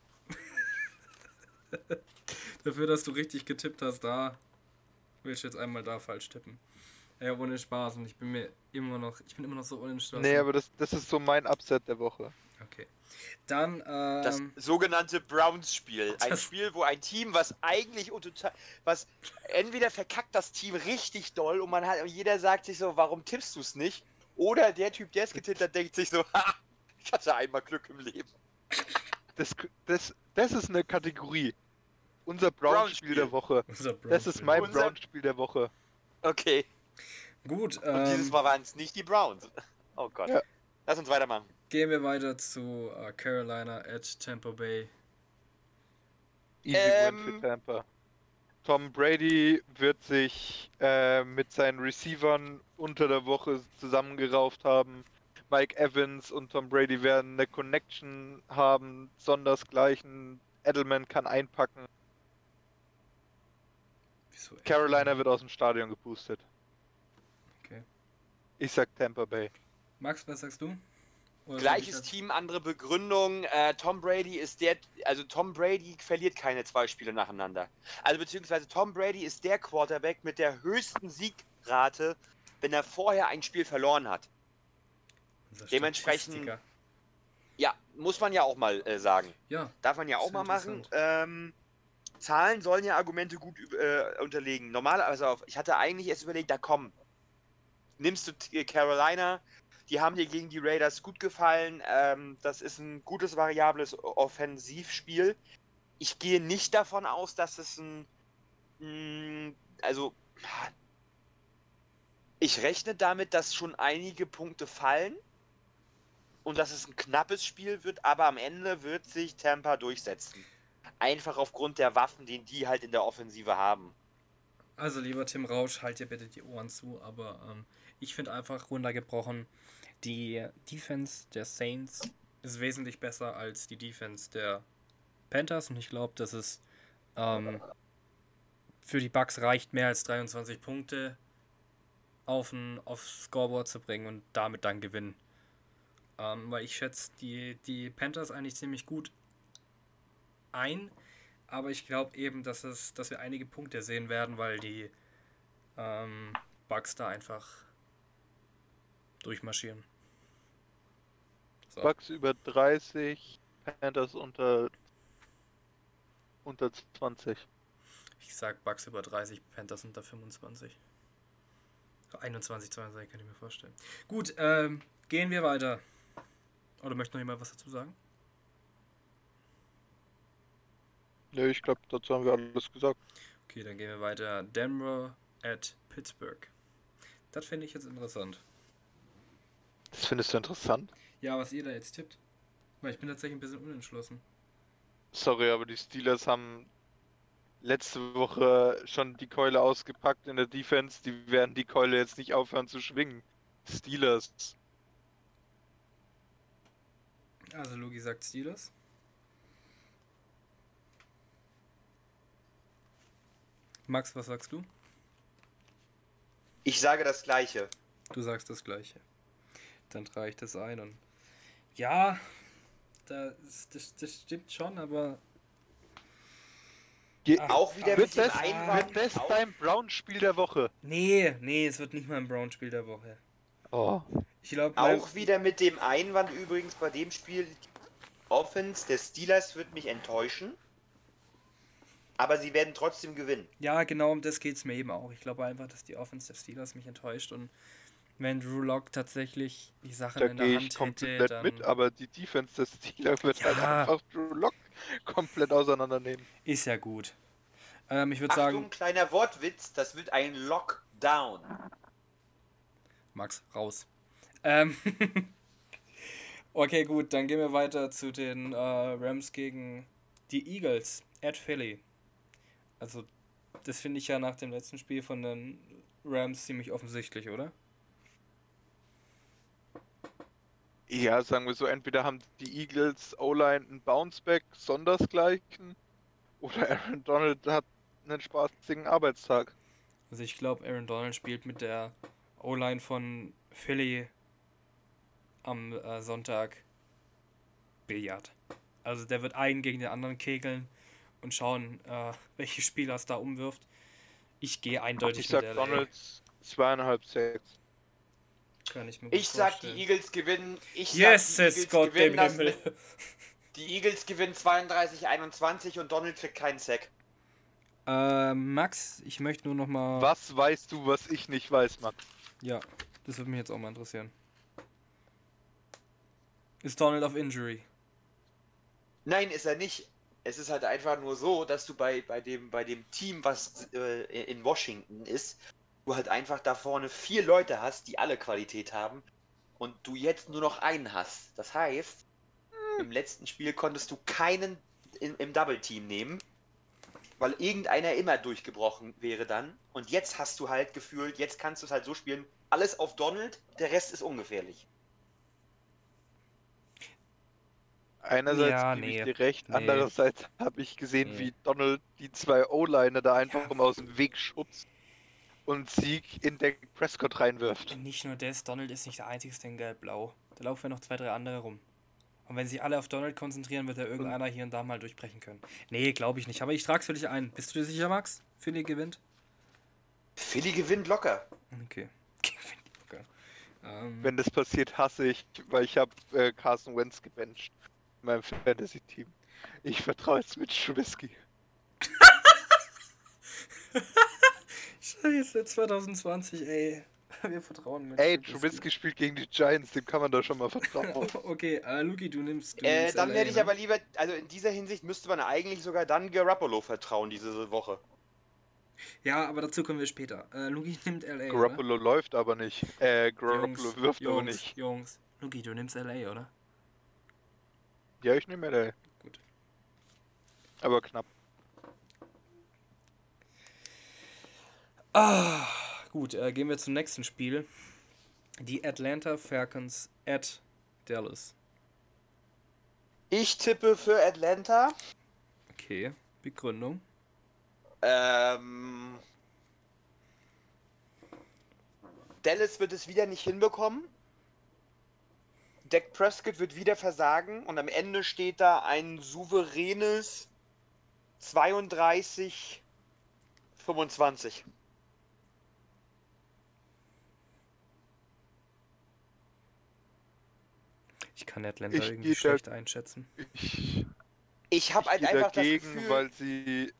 Dafür, dass du richtig getippt hast, da willst du jetzt einmal da falsch tippen. Ja, ohne Spaß und ich bin mir immer noch, ich bin immer noch so unentschlossen. Nee, aber das, das ist so mein Upset der Woche. Okay. Dann, Das ähm, sogenannte Browns-Spiel. Ein Das- Spiel, wo ein Team, was eigentlich was entweder verkackt das Team richtig doll und man hat, und jeder sagt sich so, warum tippst du es nicht? Oder der Typ, der es getippt hat, denkt sich so, ha, ich hatte einmal Glück im Leben. Das, das, das ist eine Kategorie. Unser Brown-Spiel Brown-Spiel. der Woche. Das ist mein Unser- Brown-Spiel der Woche. Okay. Gut, Und dieses ähm, Mal waren es nicht die Browns. Oh Gott. Ja. Lass uns weitermachen. Gehen wir weiter zu äh, Carolina at Tampa Bay. Easy Ähm. Win für Tampa. Tom Brady wird sich äh, mit seinen Receivern unter der Woche zusammengerauft haben. Mike Evans und Tom Brady werden eine Connection haben, sondersgleichen. Edelman kann einpacken. Wieso? Carolina wird aus dem Stadion gepustet. Okay. Ich sag Tampa Bay. Max, was sagst du? Oder Gleiches ich Team, andere Begründung. Äh, Tom Brady ist der, also Tom Brady verliert keine zwei Spiele nacheinander. Also beziehungsweise Tom Brady ist der Quarterback mit der höchsten Siegrate, wenn er vorher ein Spiel verloren hat. Dementsprechend-. Ja, muss man ja auch mal äh, sagen. Ja, Darf man ja auch mal machen. Ähm, Zahlen sollen ja Argumente gut äh, unterlegen. Normal, also auf, ich hatte eigentlich erst überlegt, da komm, nimmst du Carolina, die haben dir gegen die Raiders gut gefallen. Ähm, das ist ein gutes, variables Offensivspiel. Ich gehe nicht davon aus, dass es ein, mh, also ich rechne damit, dass schon einige Punkte fallen und dass es ein knappes Spiel wird, aber am Ende wird sich Tampa durchsetzen. Einfach aufgrund der Waffen, die die halt in der Offensive haben. also lieber Tim Rausch, halt dir bitte die Ohren zu, aber ähm, ich finde einfach runtergebrochen, die Defense der Saints ist wesentlich besser als die Defense der Panthers und ich glaube, dass es ähm, für die Bucks reicht, mehr als 23 Punkte auf ein, aufs Scoreboard zu bringen und damit dann gewinnen. Ähm, weil ich schätze die, die Panthers eigentlich ziemlich gut ein, aber ich glaube eben, dass, es, dass wir einige Punkte sehen werden, weil die ähm, Bugs da einfach durchmarschieren. So. Bucks über 30, Panthers unter, unter 20. Ich sag Bucks über 30, Panthers unter 25. 21, 22 kann ich mir vorstellen. Gut, ähm, gehen wir weiter. Oder möchte noch jemand was dazu sagen? Ne, ich glaube, dazu haben wir alles gesagt. Okay, dann gehen wir weiter. Denver at Pittsburgh. Das finde ich jetzt interessant. Das findest du interessant? Ja, was ihr da jetzt tippt. Weil ich bin tatsächlich ein bisschen unentschlossen. Sorry, aber die Steelers haben letzte Woche schon die Keule ausgepackt in der Defense. Die werden die Keule jetzt nicht aufhören zu schwingen. Steelers. Also Lugi sagt Steelers. Max, was sagst du? Ich sage das gleiche. Du sagst das gleiche. Dann trage ich das ein und. Ja, das, das, das stimmt schon, aber. Ge Ach, Auch wieder wird mit dem das, Einwand. wird das beim Brown-Spiel der Woche? Nee, nee, es wird nicht mal ein Brown-Spiel der Woche. Oh. Ich glaube, Auch wieder mit dem Einwand übrigens bei dem Spiel, die Offense der Steelers wird mich enttäuschen. Aber sie werden trotzdem gewinnen. Ja, genau um das geht es mir eben auch. Ich glaube einfach, dass die Offense der Steelers mich enttäuscht und wenn Drew Lock tatsächlich die Sachen Da in der Hand ich komplett hätte, dann mit, aber die Defense des Steelers wird halt Ja. einfach Drew Lock komplett auseinandernehmen. ist ja gut. Ähm, ich würde sagen, kleiner Wortwitz, das wird ein Lockdown. Max, raus. Ähm, okay, gut, dann gehen wir weiter zu den äh, Rams gegen die Eagles at Philly. Also, das finde ich ja nach dem letzten Spiel von den Rams ziemlich offensichtlich, oder? Ja, sagen wir so, entweder haben die Eagles O-Line einen Bounceback sondersgleichen oder Aaron Donald hat einen spaßigen Arbeitstag. Also ich glaube, Aaron Donald spielt mit der O-Line von Philly am äh, Sonntag Billard. Also der wird einen gegen den anderen kegeln und schauen, äh, welche Spieler es da umwirft. Ich gehe eindeutig Ich sag mit LA. Donalds zweieinhalb Sacks. Kann ich mir gut Ich sag, vorstellen. die Eagles gewinnen. Ich Yes, sag, die es Eagles Gott dem gewinnen das Himmel. mit- Die Eagles gewinnen 32-21 und Donald kriegt keinen Sack. Äh, Max, ich möchte nur noch mal. Was weißt du, was ich nicht weiß, Max? Ja, das würde mich jetzt auch mal interessieren. Ist Donald auf Injury? Nein, ist er nicht. Es ist halt einfach nur so, dass du bei, bei, dem, bei dem Team, was äh, in Washington ist, du halt einfach da vorne vier Leute hast, die alle Qualität haben und du jetzt nur noch einen hast. Das heißt, im letzten Spiel konntest du keinen in, im Double-Team nehmen, weil irgendeiner immer durchgebrochen wäre dann. Und jetzt hast du halt gefühlt, jetzt kannst du es halt so spielen, alles auf Donald, der Rest ist ungefährlich. Einerseits Ja, gebe nee. ich dir recht, Nee. andererseits habe ich gesehen, Nee. wie Donald die zwei O-Liner da einfach Ja. um aus dem Weg schubst und Sieg in Dak Prescott reinwirft. Nicht nur das, Donald ist nicht der einzige in Gelb-Blau. Da laufen ja noch zwei, drei andere rum. Und wenn sich alle auf Donald konzentrieren, wird ja irgendeiner hier und da mal durchbrechen können. Nee, glaube ich nicht. Aber ich trage es für dich ein. Bist du dir sicher, Max? Philly gewinnt? Philly gewinnt locker. Okay. Gewinnt locker. Ähm, Wenn das passiert, hasse ich, weil ich habe äh, Carson Wentz gebencht in meinem Fantasy-Team. Ich vertraue jetzt mit Trubisky. Scheiße, 2020, ey. Wir vertrauen mit. Ey, Trubisky spielt gegen die Giants, dem kann man da schon mal vertrauen. Okay, äh, Luki, du nimmst. Du Äh, nimmst dann LA, hätte ich ne? aber lieber, also in dieser Hinsicht müsste man eigentlich sogar dann Garoppolo vertrauen diese Woche. Ja, aber dazu kommen wir später. Äh, Luki nimmt LA. Oder? Garoppolo läuft aber nicht. Äh, Garoppolo Jungs, wirft Jungs, aber nicht. Jungs. Luki, du nimmst LA, oder? Ja, ich nehme LA. Gut. Aber knapp. Ah, gut, äh, gehen wir zum nächsten Spiel. Die Atlanta Falcons at Dallas. Ich tippe für Atlanta. Okay, Begründung. Ähm, Dallas wird es wieder nicht hinbekommen. Dak Prescott wird wieder versagen und am Ende steht da ein souveränes 32 25. Ich kann Atlanta Ich irgendwie geh da- schlecht einschätzen. Ich, Ich habe halt einfach dagegen, das Gefühl, weil sie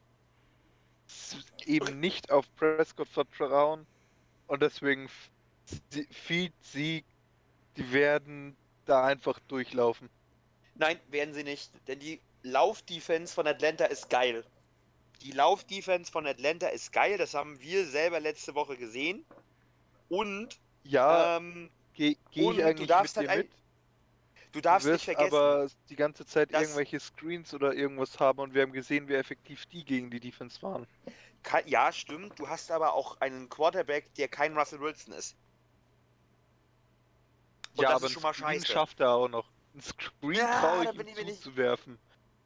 eben nicht auf Prescott vertrauen und deswegen sie- Feed, Sieg, die werden da einfach durchlaufen. Nein, werden sie nicht. Denn die Laufdefense von Atlanta ist geil. Die Laufdefense von Atlanta ist geil, das haben wir selber letzte Woche gesehen. Und, Ja, ähm, gehe geh ich du eigentlich darfst mit halt dir ein- mit. Du Du darfst nicht wirst vergessen, aber die ganze Zeit irgendwelche Screens oder irgendwas haben und wir haben gesehen, wie effektiv die gegen die Defense waren. Ja, stimmt, du hast aber auch einen Quarterback, der kein Russell Wilson ist. Und ja, das aber ist schon mal ein Screen scheiße. schafft er auch noch. Ein Screen Ja, traue da ich bin ihm ich mir nicht- zuzuwerfen.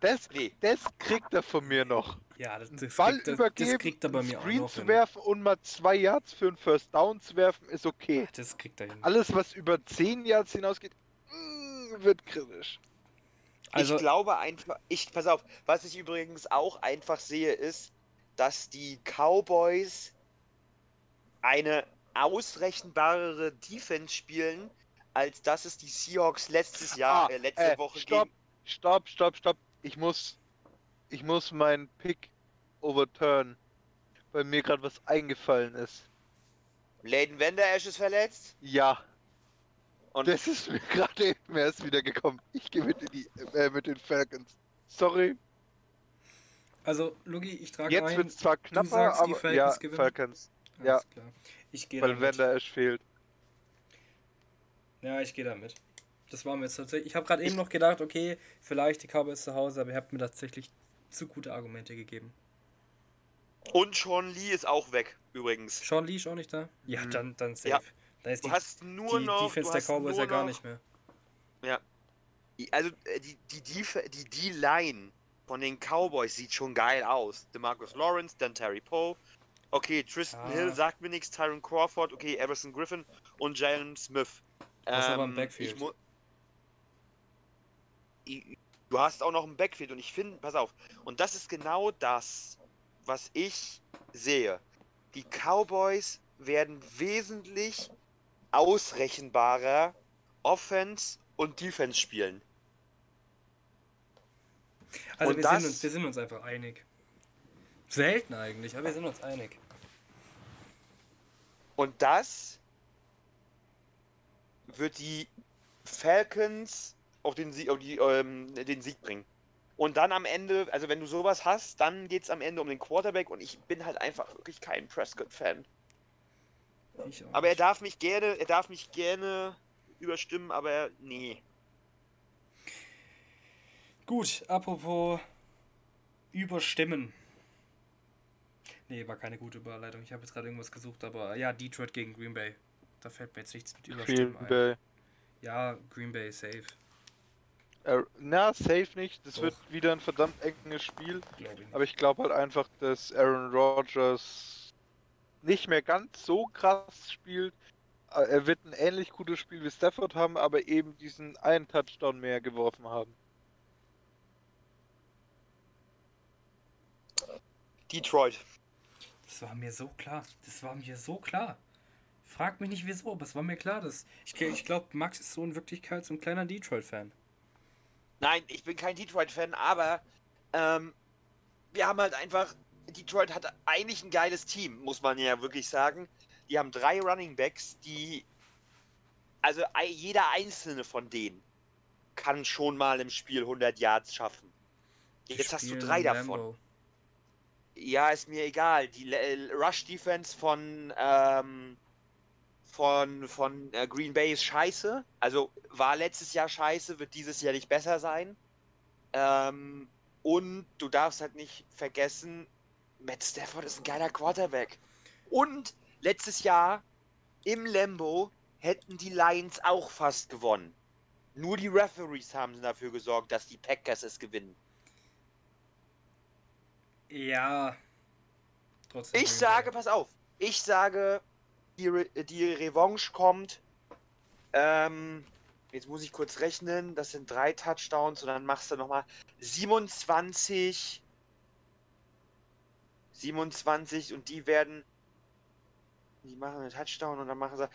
Das, Nee, das kriegt er von mir noch. Ja, das, das, Ball kriegt, das, übergeben, das kriegt er bei mir auch Screen noch zu hin. werfen und mal zwei Yards für einen First Down zu werfen, ist okay. Das kriegt er hin. Alles, was über 10 Yards hinausgeht, wird kritisch. Also, ich glaube einfach, ich, pass auf, was ich übrigens auch einfach sehe, ist, dass die Cowboys eine ausrechenbarere Defense spielen, als dass es die Seahawks letztes Jahr, Ah, äh, letzte äh, Woche stopp. gegen. Stopp, stopp, stopp. Ich muss, ich muss meinen Pick overturn, weil mir gerade was eingefallen ist. Layden Vander ist verletzt. Ja, Und das ist mir gerade eben erst wieder gekommen. Ich gehe mit, die, äh, mit den Falcons. Sorry, also Lugi, ich trage jetzt wird es zwar knapper, sagst, aber Falcons ja, gewinnen? Falcons, Alles ja. klar. Ich gehe weil damit. Vander Esch fehlt. Ja, ich gehe damit. Das war mir jetzt tatsächlich. Ich habe gerade eben noch gedacht, okay, vielleicht die Cowboys zu Hause, aber ihr habt mir tatsächlich zu gute Argumente gegeben. Und Sean Lee ist auch weg, übrigens. Sean Lee ist auch nicht da? Ja, Mhm. dann, dann safe. Ja. Dann ist Du die, hast nur die noch. Defense der Cowboys ja gar noch- nicht mehr. Die- Also äh, die die Def die D-Line von den Cowboys sieht schon geil aus. DeMarcus Lawrence, dann Terry Poe. Okay, Tristan Ja. Hill sagt mir nichts, Tyron Crawford, okay, Everson Griffin und Jalen Smith. Das ist aber im Ähm, Backfield. ich Du hast auch noch ein Backfield und ich finde, pass auf, und das ist genau das, was ich sehe. Die Cowboys werden wesentlich ausrechenbarer Offense und Defense spielen. Also Und wir, das- sind uns, wir sind uns einfach einig. Selten eigentlich, aber wir sind uns einig. Und das wird die Falcons auf den Sieg, auf die, ähm, den Sieg bringen. Und dann am Ende, also wenn du sowas hast, dann geht es am Ende um den Quarterback und ich bin halt einfach wirklich kein Prescott-Fan. Ich auch Aber er darf mich gerne, er darf mich gerne überstimmen, aber nee. Gut, apropos überstimmen. Nee, war keine gute Überleitung. Ich habe jetzt gerade irgendwas gesucht, aber ja, Detroit gegen Green Bay. Da fällt mir jetzt nichts mit überstimmen Green ein. Bay. Ja, Green Bay safe, Äh, na, safe nicht. Das Doch. wird wieder ein verdammt enges Spiel. ich. Aber ich glaube halt einfach, dass Aaron Rodgers nicht mehr ganz so krass spielt. Äh, Er wird ein ähnlich gutes Spiel wie Stafford haben, aber eben diesen einen Touchdown mehr geworfen haben. Detroit. Das war mir so klar. Das war mir so klar. Frag mich nicht wieso, aber es war mir klar, dass. Ich, ich glaube, Max ist so in Wirklichkeit so ein kleiner Detroit-Fan. Nein, ich bin kein Detroit-Fan, aber ähm, wir haben halt einfach. Detroit hat eigentlich ein geiles Team, muss man ja wirklich sagen. Die haben drei Running Backs, die. Also jeder einzelne von denen kann schon mal im Spiel 100 Yards schaffen. Jetzt hast du drei davon. Ja, ist mir egal. Die äh, Rush Defense von ähm, von von äh, Green Bay ist scheiße. Also war letztes Jahr scheiße, wird dieses Jahr nicht besser sein. Ähm, und du darfst halt nicht vergessen, Matt Stafford ist ein geiler Quarterback. Und letztes Jahr im Lambo hätten die Lions auch fast gewonnen. Nur die Referees haben dafür gesorgt, dass die Packers es gewinnen. Ja. Trotzdem. Ich sage, pass auf, ich sage, die, Re die Revanche kommt. Ähm, jetzt muss ich kurz rechnen, das sind drei Touchdowns und dann machst du nochmal 27. 27 und die werden. Die machen einen Touchdown und dann machen sie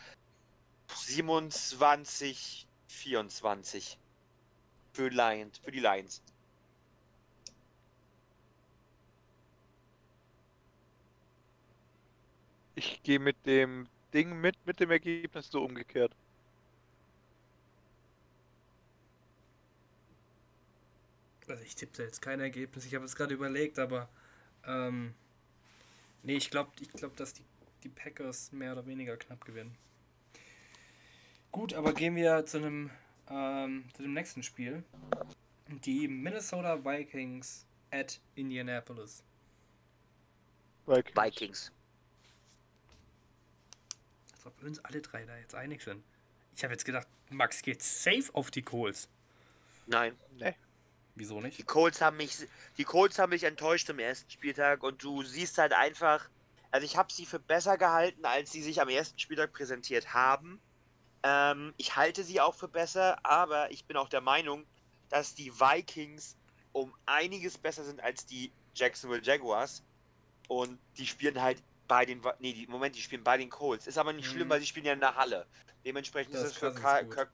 27, 24. Für Lions, für die Lions. Ich gehe mit dem Ding mit, mit dem Ergebnis so umgekehrt. Also ich tippe jetzt kein Ergebnis. Ich habe es gerade überlegt, aber ähm, nee, ich glaube, ich glaub, dass die, die Packers mehr oder weniger knapp gewinnen. Gut, aber gehen wir zu einem ähm, zu dem nächsten Spiel. Die Minnesota Vikings at Indianapolis. Vikings. Vikings. Als ob wir uns alle drei da jetzt einig sind. Ich habe jetzt gedacht, Max geht safe auf die Colts. Nein. Nee. Wieso nicht? Die Colts haben mich, die Colts haben mich enttäuscht im ersten Spieltag und du siehst halt einfach, also ich habe sie für besser gehalten, als sie sich am ersten Spieltag präsentiert haben. Ähm, ich halte sie auch für besser, aber ich bin auch der Meinung, dass die Vikings um einiges besser sind als die Jacksonville Jaguars. Und die spielen halt bei den, nee, die, Moment, die spielen bei den Colts. Ist aber nicht mhm. schlimm, weil sie spielen ja in der Halle. Dementsprechend das ist es für Kirk,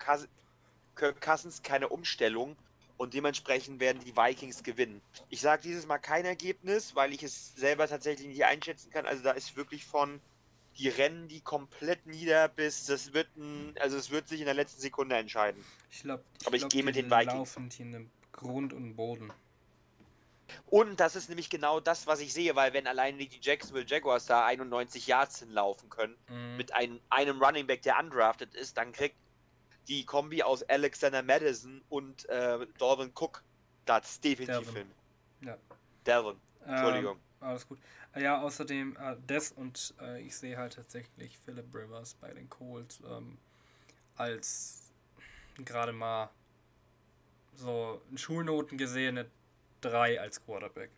Kirk Cousins keine Umstellung und dementsprechend werden die Vikings gewinnen. Ich sage dieses Mal kein Ergebnis, weil ich es selber tatsächlich nicht einschätzen kann. Also da ist wirklich von die rennen die komplett nieder bis das wird ein, also es wird sich in der letzten Sekunde entscheiden. Ich glaube, aber ich gehe mit den Vikings. Laufen die in Grund und Boden. Und das ist nämlich genau das, was ich sehe, weil wenn alleine die Jacksonville Jaguars da 91 Yards hinlaufen können, mhm. mit einem, einem Running Back, der undrafted ist, dann kriegt die Kombi aus Alexander Madison und äh, Dalvin Cook das definitiv Delvin. hin. Ja. Delvin, Entschuldigung. Ähm, alles gut. Ja, außerdem äh, das und äh, ich sehe halt tatsächlich Philip Rivers bei den Colts ähm, als gerade mal so in Schulnoten gesehene 3 als Quarterback.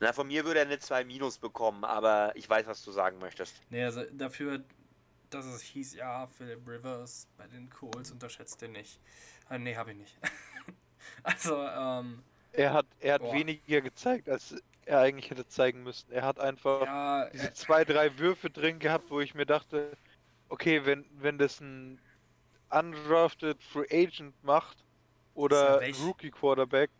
Na, von mir würde er eine 2 Minus bekommen, aber ich weiß, was du sagen möchtest. Nee, also dafür, dass es hieß, ja, Philip Rivers bei den Colts unterschätzt den nicht. Ah, nee, habe ich nicht. also, ähm. Er hat, er hat weniger gezeigt, als er eigentlich hätte zeigen müssen. Er hat einfach ja, diese zwei, drei Würfe drin gehabt, wo ich mir dachte, okay, wenn, wenn das ein undrafted Free Agent macht oder Rookie Quarterback,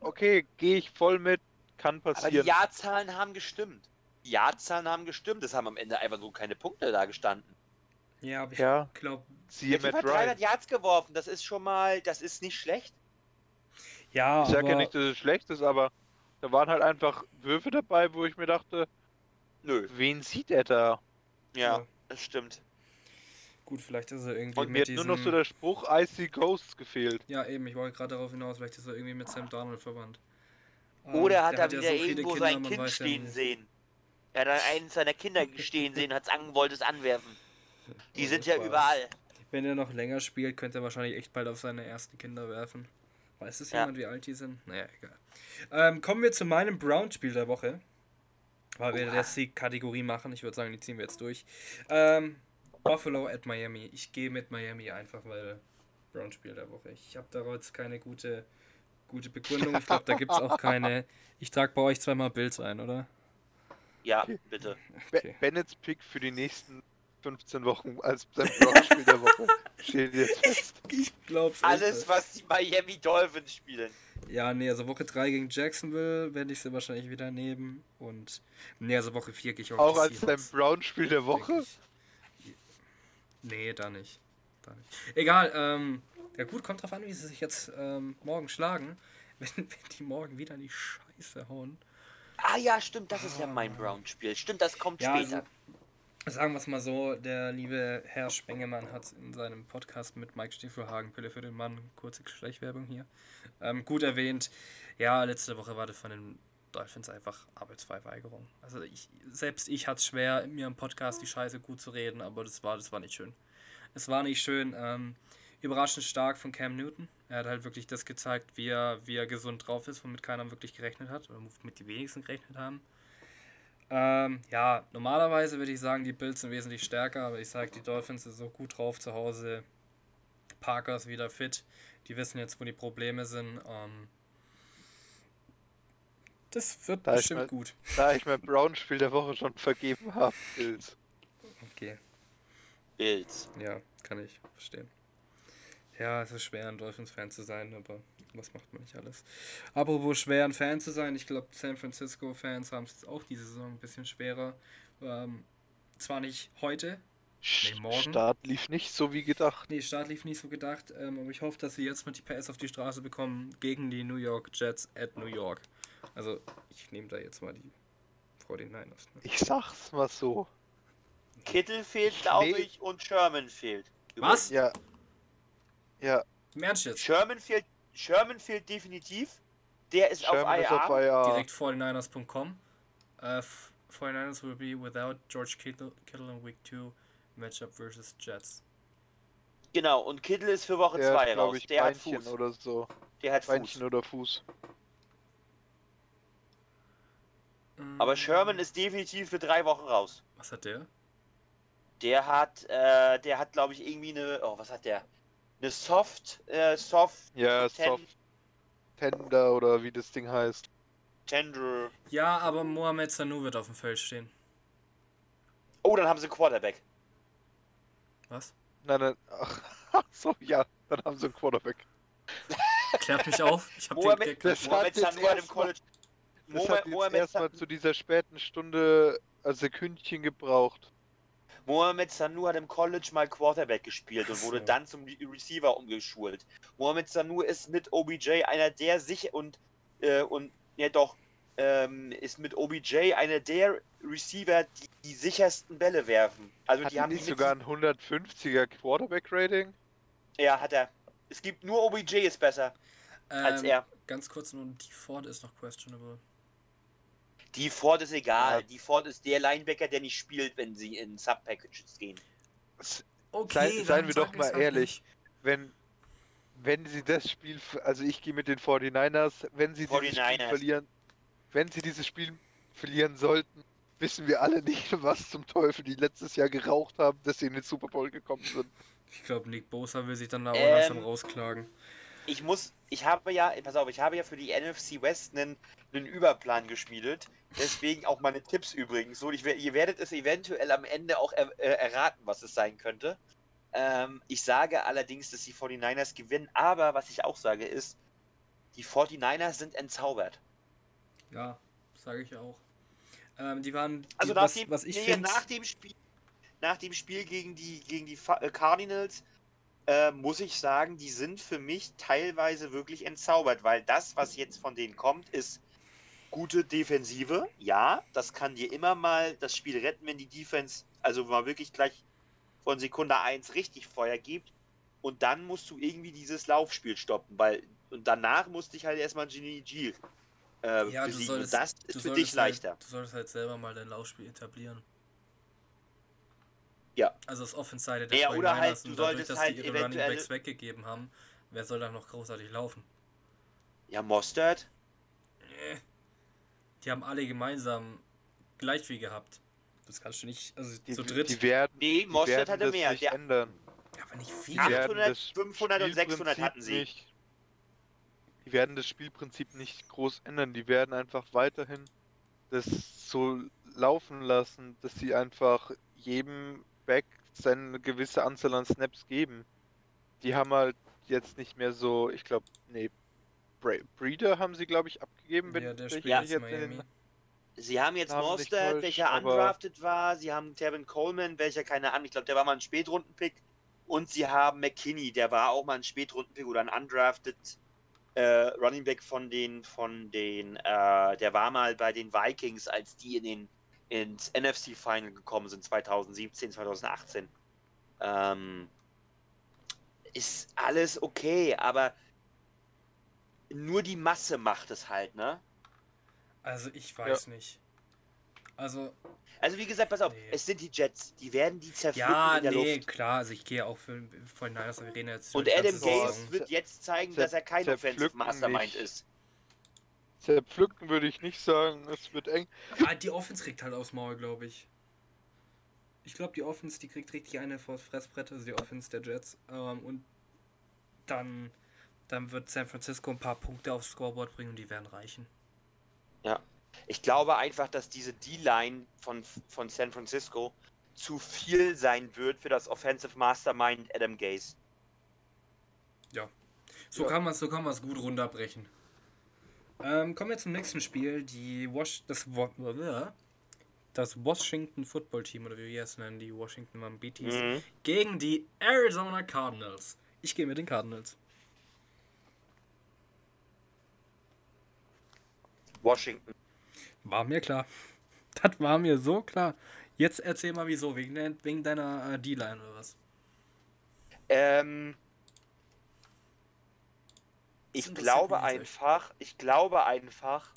okay, gehe ich voll mit, kann passieren. Aber die Jahrzahlen haben gestimmt. Die Jahrzahlen haben gestimmt, es haben am Ende einfach so keine Punkte da gestanden. Ja, aber ich ja. glaube, sie hat 300 Yards geworfen, das ist schon mal, das ist nicht schlecht. Ja, ich sage ja nicht, dass es schlecht ist, aber da waren halt einfach Würfe dabei, wo ich mir dachte, nö, wen sieht er da? Ja, ja. das stimmt. Gut, vielleicht ist er irgendwie Und mir hat nur noch so der Spruch Icy Ghosts gefehlt. Ja, eben, ich wollte gerade darauf hinaus, vielleicht ist er irgendwie mit Sam Donald verwandt. Oder ähm, hat er wieder ja so irgendwo Kinder, sein Kind stehen ja sehen. Er hat einen seiner Kinder stehen sehen, hat es angewollt, es anwerfen. Die sind ja überall. Wenn er noch länger spielt, könnte er wahrscheinlich echt bald auf seine ersten Kinder werfen. Weiß es ja. jemand, wie alt die sind? Naja, egal. Ähm, kommen wir zu meinem Brown-Spiel der Woche. Weil wir jetzt die Kategorie machen. Ich würde sagen, die ziehen wir jetzt durch. Ähm, Buffalo at Miami. Ich gehe mit Miami einfach, weil Brown-Spiel der Woche. Ich habe da jetzt keine gute, gute Begründung. Ich glaube, da gibt es auch keine. Ich trage bei euch zweimal Bills ein, oder? Ja, bitte. Okay. Bennett's Pick für die nächsten 15 Wochen als sein Brown-Spiel der Woche steht jetzt fest. Ich glaub's. Alles, was die Miami Dolphins spielen. Ja, nee, also Woche 3 gegen Jacksonville werde ich sie wahrscheinlich wieder nehmen. Und nee, also Woche 4 gehe ich auch Auch als dein Brown-Spiel der Woche? Nee, da nicht. da nicht. Egal, ähm, ja gut, kommt drauf an, wie sie sich jetzt ähm, morgen schlagen. Wenn, wenn die morgen wieder in die Scheiße hauen. Ah ja, stimmt, das ist ja mein ah. Brown-Spiel. Stimmt, das kommt ja, später. Also, Sagen wir es mal so, der liebe Herr Spengemann hat in seinem Podcast mit Mike Stiefelhagen, Pille für den Mann, kurze Schleichwerbung hier, ähm, gut erwähnt. Ja, letzte Woche war das von den Dolphins einfach Arbeitsverweigerung. Also ich, selbst ich hatte es schwer, mir im Podcast die Scheiße gut zu reden, aber das war, das war nicht schön. Es war nicht schön. Ähm, überraschend stark von Cam Newton. Er hat halt wirklich das gezeigt, wie er, wie er gesund drauf ist, womit keiner wirklich gerechnet hat, oder womit die wenigsten gerechnet haben. Ähm, ja, normalerweise würde ich sagen, die Bills sind wesentlich stärker, aber ich sage, die Dolphins sind so gut drauf zu Hause. Parker ist wieder fit. Die wissen jetzt, wo die Probleme sind. Ähm, das wird da bestimmt mein, gut. Da ich mein Brown-Spiel der Woche schon vergeben habe, Bills. Okay. Bills. Ja, kann ich verstehen. Ja, es ist schwer, ein Dolphins-Fan zu sein, aber was macht man nicht alles. Apropos schwer, ein Fan zu sein, ich glaube, San Francisco-Fans haben es auch diese Saison ein bisschen schwerer. Ähm, zwar nicht heute, Sch- morgen. Start lief nicht so wie gedacht. Nee, Start lief nicht so gedacht, ähm, aber ich hoffe, dass sie jetzt mit die PS auf die Straße bekommen gegen die New York Jets at New York. Also, ich nehme da jetzt mal die 49ers. Ne? Ich sag's mal so. Kittel fehlt, glaube Nee. ich, und Sherman fehlt. Was? Ja. Ja, Im Ernst jetzt? Sherman fehlt, Sherman fehlt definitiv. Der ist Sherman auf ist IR. auf IR. Direkt 49ers.com. Uh, 49ers will be without George Kittle, Kittle in Week 2 Matchup versus Jets. Genau, und Kittel ist für Woche Der 2 hat, glaube raus. ich, Der hat Beinchen Fuß. oder so. Der hat Fuß. Beinchen oder Fuß. Aber Sherman ist definitiv für drei Wochen raus. Was hat der? Der hat, äh, der hat, glaube ich, irgendwie eine, oh, was hat der? Eine Soft, äh, Soft Ja, Ten- Soft Tender oder wie das Ding heißt. Tender. Ja, aber Mohamed Sanu wird auf dem Feld stehen. Oh, dann haben sie einen Quarterback. Was? Nein, nein. Ach so, ja. Dann haben sie einen Quarterback. Klärt mich auf. Ich hab Mohamed- den Das Mohamed Sanu hat im erstmal- College. Das Mohamed, hat jetzt Mohamed, erstmal zu dieser späten Stunde ein Sekündchen gebraucht. Mohamed Sanu hat im College mal Quarterback gespielt und wurde dann zum Re- Receiver umgeschult. Mohamed Sanu ist mit OBJ einer der sicher und äh, und ja doch ähm, ist mit OBJ einer der Receiver, die die sichersten Bälle werfen. Also Hat die haben die nicht sogar ein 150er Quarterback-Rating? Ja, hat er. Es gibt nur OBJ ist besser als Ähm, er. Ganz kurz nur, die Ford ist noch questionable. Die Ford ist egal. Ja. Die Ford ist der Linebacker, der nicht spielt, wenn sie in Sub-Packages gehen. Okay, Sei- seien wir doch mal ehrlich. Wenn, wenn sie das Spiel, also ich gehe mit den 49ers, wenn sie dieses 49ers. Spiel verlieren, wenn sie dieses Spiel verlieren sollten, wissen wir alle nicht, was zum Teufel die letztes Jahr geraucht haben, dass sie in den Super Bowl gekommen sind. Ich glaube, Nick Bosa will sich dann da auch Ähm, langsam rausklagen. Ich muss, ich habe ja, pass auf, ich habe ja für die NFC West einen, einen Überplan geschmiedet. Deswegen auch meine Tipps übrigens. So, ich, ihr werdet es eventuell am Ende auch er, äh, erraten, was es sein könnte. Ähm, ich sage allerdings, dass die 49ers gewinnen, aber was ich auch sage ist, die 49ers sind entzaubert. Ja, sage ich auch. Ähm, die waren, die, Also nach was, dem, was ich nee, finde, nach dem Spiel, nach dem Spiel gegen die gegen die äh, Cardinals äh, muss ich sagen, die sind für mich teilweise wirklich entzaubert, weil das, was jetzt von denen kommt, ist gute Defensive. Ja, das kann dir immer mal das Spiel retten, wenn die Defense also mal wirklich gleich von Sekunde 1 richtig Feuer gibt. Und dann musst du irgendwie dieses Laufspiel stoppen, weil und danach musste ich halt erstmal Genie G äh, ja, besiegen. solltest, und das ist für dich leichter. Halt, du solltest halt selber mal dein Laufspiel etablieren. Ja. Also das Offense-Seite der Ja, 49ers oder halt, du dadurch, solltest dass halt die ihre Running Backs weggegeben haben, wer soll da noch großartig laufen? Ja, Mostert. Äh. Die haben alle gemeinsam gleich viel gehabt. Das kannst du nicht, also Die, zu dritt. die werden, Nee, werden hatte mehr. nicht Der, ändern. aber nicht viel. Die werden 800, das 500 und 600 Spielprinzip hatten sie. Nicht, die werden das Spielprinzip nicht groß ändern. Die werden einfach weiterhin das so laufen lassen, dass sie einfach jedem Back seine gewisse Anzahl an Snaps geben. Die haben halt jetzt nicht mehr so, ich glaube, nee, Breeder haben sie, glaube ich, abgegeben. Wenn ja, der ich jetzt in. Sie haben jetzt Haben täuscht, welcher undrafted war. Sie haben Tevin Coleman, welcher keine Ahnung, ich glaube, der war mal ein Spätrundenpick. Und sie haben McKinney, der war auch mal ein Spätrundenpick oder ein undrafted äh, Running Back von den, von den, äh, der war mal bei den Vikings, als die in den ins NFC Final gekommen sind, 2017, 2018. Ähm, ist alles okay, aber nur die Masse macht es halt, ne? Also ich weiß nicht. Also, Also wie gesagt, pass auf, Nee. es sind die Jets, die werden die zerpflücken ja, in der nee, Luft. klar, also ich gehe auch für, für den Niners, wir reden jetzt Und Adam Gaze wird jetzt zeigen, Zer- dass er kein Offensive Mastermind nicht. ist. Zerpflücken würde ich nicht sagen, es wird eng. Ja, die Offense kriegt halt aufs Maul, glaube ich. Ich glaube, die Offense, die kriegt richtig eine vors Fressbrett, also die Offense der Jets. Ähm, und dann, dann wird San Francisco ein paar Punkte aufs Scoreboard bringen und die werden reichen. Ich glaube einfach, dass diese D-Line von, von San Francisco zu viel sein wird für das Offensive Mastermind Adam Gaze. So Ja. kann man es so kann man's gut runterbrechen. Ähm, kommen wir zum nächsten Spiel. Die Wash, das das Washington Football Team, oder wie wir es nennen, die Washington Mambitis, Mhm. gegen die Arizona Cardinals. Ich gehe mit den Cardinals. Washington. War mir klar. Das war mir so klar. Jetzt erzähl mal wieso. Wegen, de wegen deiner äh, D-Line oder was? Ähm, ich glaube einfach, ich glaube einfach,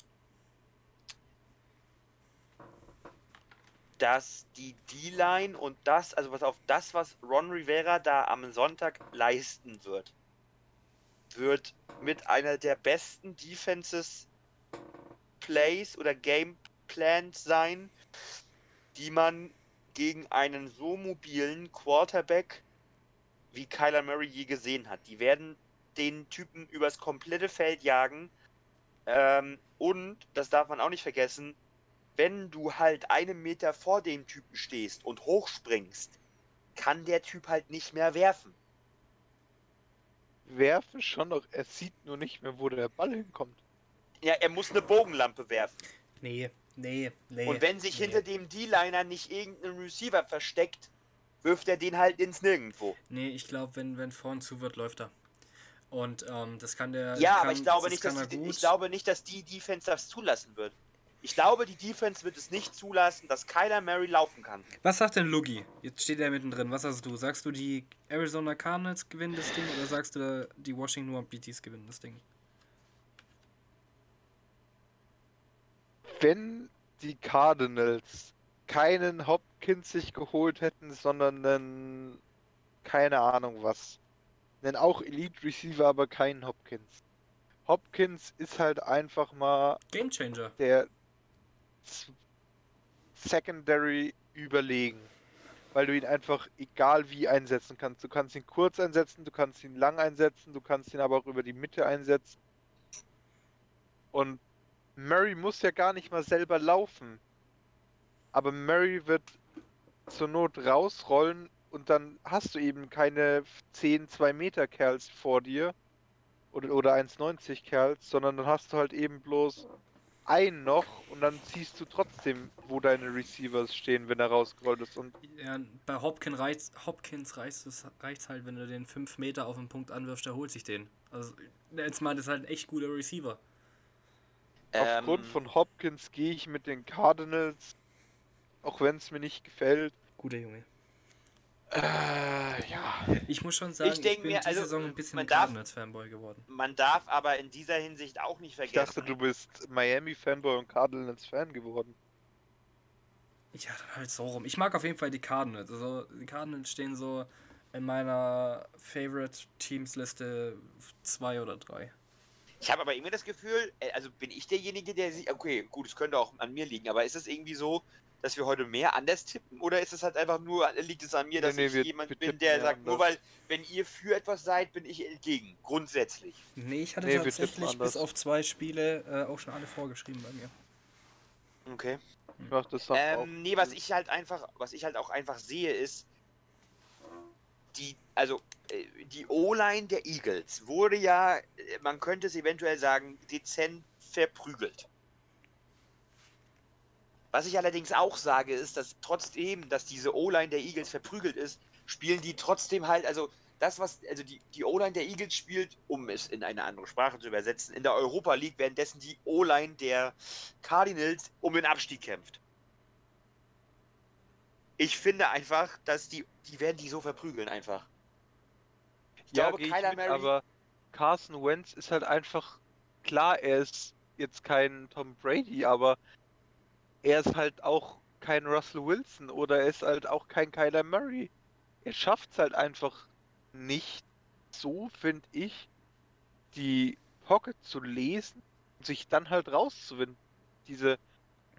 dass die D-Line und das, also was auf das, was Ron Rivera da am Sonntag leisten wird, wird mit einer der besten Defenses Plays oder Game Plans sein, die man gegen einen so mobilen Quarterback wie Kyler Murray je gesehen hat. Die werden den Typen übers komplette Feld jagen. Ähm, und, das darf man auch nicht vergessen, wenn du halt einen Meter vor dem Typen stehst und hochspringst, kann der Typ halt nicht mehr werfen. Werfen schon noch, er sieht nur nicht mehr, wo der Ball hinkommt. Ja, er muss eine Bogenlampe werfen. Nee, nee, nee. und wenn sich nee. hinter dem D-Liner nicht irgendein Receiver versteckt, wirft er den halt ins Nirgendwo. Nee, ich glaube, wenn, wenn vorn zu wird, läuft er. Und ähm, das kann der. Ja, kann, aber ich glaube, das nicht, dass die, ich glaube nicht, dass die Defense das zulassen wird. Ich glaube, die Defense wird es nicht zulassen, dass Kyler Murray laufen kann. Was sagt denn Lugi? Jetzt steht er mittendrin. Was sagst du? Sagst du, die Arizona Cardinals gewinnen das Ding oder sagst du, die Washington Wambitis gewinnen das Ding? Wenn die Cardinals keinen Hopkins sich geholt hätten, sondern einen, keine Ahnung was, einen auch Elite Receiver, aber keinen Hopkins. Hopkins ist halt einfach mal Game Changer. der Secondary überlegen. Weil du ihn einfach egal wie einsetzen kannst. Du kannst ihn kurz einsetzen, du kannst ihn lang einsetzen, du kannst ihn aber auch über die Mitte einsetzen. Und Murray muss ja gar nicht mal selber laufen. Aber Murray wird zur Not rausrollen und dann hast du eben keine 10, 2 Meter Kerls vor dir oder, oder 1,90 Kerls, sondern dann hast du halt eben bloß einen noch und dann siehst du trotzdem, wo deine Receivers stehen, wenn er rausgerollt ist. Und Ja, bei Hopkins reicht Hopkins es reicht's halt, wenn du den 5 Meter auf den Punkt anwirfst, der holt sich den. Also jetzt mal, das ist halt ein echt guter Receiver. Aufgrund Ähm, von Hopkins gehe ich mit den Cardinals, auch wenn es mir nicht gefällt. Guter Junge. Äh, ja. Ich muss schon sagen, Ich ich, bin mir, diese also, Saison ein bisschen Cardinals-Fanboy geworden. Man darf aber in dieser Hinsicht auch nicht Ich vergessen. dachte, du bist Miami-Fanboy und Cardinals-Fan geworden. Ja, dann halt so rum. Ich mag auf jeden Fall die Cardinals. Also die Cardinals stehen so in meiner Favorite Teams Liste 2 oder 3. Ich habe aber irgendwie das Gefühl, äh, also bin ich derjenige, der sich. Okay, gut, es könnte auch an mir liegen, aber ist es irgendwie so, dass wir heute mehr anders tippen? Oder ist es halt einfach nur, liegt es an mir, Nee, dass nee, ich wir- jemand wir bin, tippen der sagt, nur anders. weil, wenn ihr für etwas seid, bin ich entgegen. Grundsätzlich. Nee, ich hatte Nee, tatsächlich bis auf zwei Spiele äh, auch schon alle vorgeschrieben bei mir. Okay. Ich mach das. Ähm, nee, was ich halt einfach, was ich halt auch einfach sehe, ist, die, also äh, die O-Line der Eagles wurde ja, äh, man könnte es eventuell sagen, dezent verprügelt. Was ich allerdings auch sage, ist, dass trotzdem, dass diese O-Line der Eagles verprügelt ist, spielen die trotzdem halt, also das, was, also die, die O-Line der Eagles spielt, um es in eine andere Sprache zu übersetzen, in der Europa League, währenddessen die O-Line der Cardinals um den Abstieg kämpft. Ich finde einfach, dass die, die werden die so verprügeln einfach. Ich Ja, glaube, Kyler Murray, aber Carson Wentz ist halt einfach, klar, er ist jetzt kein Tom Brady, aber er ist halt auch kein Russell Wilson oder er ist halt auch kein Kyler Murray. Er schafft es halt einfach nicht so, finde ich, die Pocket zu lesen und sich dann halt rauszuwinden. Diese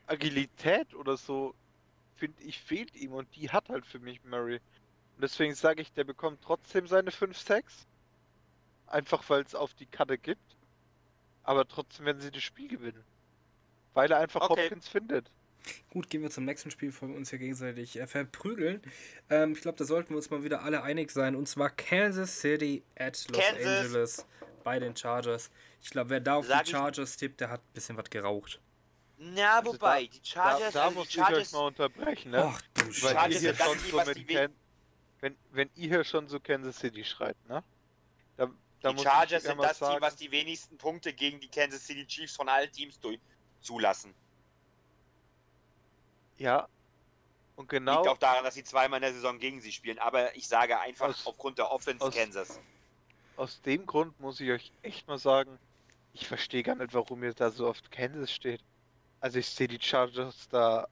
Agilität oder so, finde ich, fehlt ihm und die hat halt für mich Murray. Und deswegen sage ich, der bekommt trotzdem seine 5-6. Einfach weil es auf die Karte gibt. Aber trotzdem werden sie das Spiel gewinnen. Weil er einfach Okay. Hopkins findet. Gut, gehen wir zum nächsten Spiel, bevor wir uns hier gegenseitig äh, verprügeln. Ähm, ich glaube, da sollten wir uns mal wieder alle einig sein. Und zwar Kansas City at Los Kansas. Angeles bei den Chargers. Ich glaube, wer da auf Sag die Chargers tippt, der hat ein bisschen was geraucht. Na, Also wobei, die Da, Chargers, da also muss die ich euch Chargers, mal unterbrechen, ne? Ach du Weil Chargers ihr Scheiße. hier sind das schon die, so mit die Ken wenn, wenn ihr hier schon so Kansas City schreit, ne? Da, da die muss Chargers ich sind das Team, sagen, was die wenigsten Punkte gegen die Kansas City Chiefs von allen Teams durch zulassen. Ja. Und genau Liegt auch daran, dass sie zweimal in der Saison gegen sie spielen. Aber ich sage einfach Aus- aufgrund der Offense aus- Kansas. aus dem Grund muss ich euch echt mal sagen, ich verstehe gar nicht, warum ihr da so oft Kansas steht. Also ich sehe die Chargers da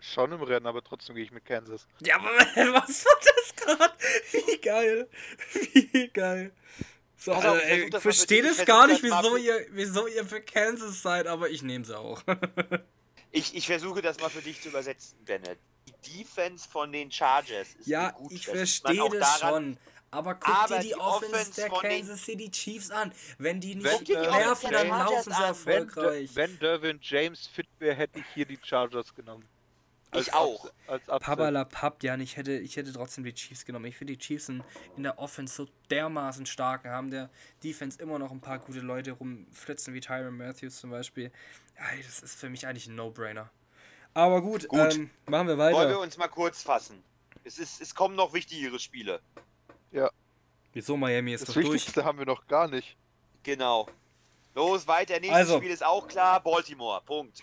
schon im Rennen, aber trotzdem gehe ich mit Kansas. Ja, aber was war das gerade? Wie geil. Wie geil. So, also, auf, ich ey, das verstehe das gar nicht, das wieso ihr, wieso ihr für Kansas seid, aber ich nehme sie auch. Ich, ich versuche das mal für dich zu übersetzen, Bennett. Die Defense von den Chargers ist ja, eine gute. ich Das verstehe auch das daran, schon. Aber guck Aber dir die, die Offense, Offense der Kansas City Chiefs an. Wenn die Wenn, nicht Offense werfen, der dann laufen sie. Wenn, erfolgreich. Wenn Derwin James fit wäre, hätte ich hier die Chargers genommen. Ich auch. Als Upset. Pabalapap, Jan, ich hätte, ich hätte trotzdem die Chiefs genommen. Ich finde die Chiefs sind in der Offense so dermaßen stark, haben der Defense immer noch ein paar gute Leute rumflitzen, wie Tyron Matthews zum Beispiel. Ja, ey, das ist für mich eigentlich ein No-Brainer. Aber gut, Gut. Ähm, machen wir Wollen wir weiter. uns mal kurz fassen. Es, ist, es kommen noch wichtigere Spiele. Wieso Miami ist Das doch durch? Wichtigste haben wir noch gar nicht. Genau. Los, weiter. Nächstes Also. Spiel ist auch klar. Baltimore. Punkt.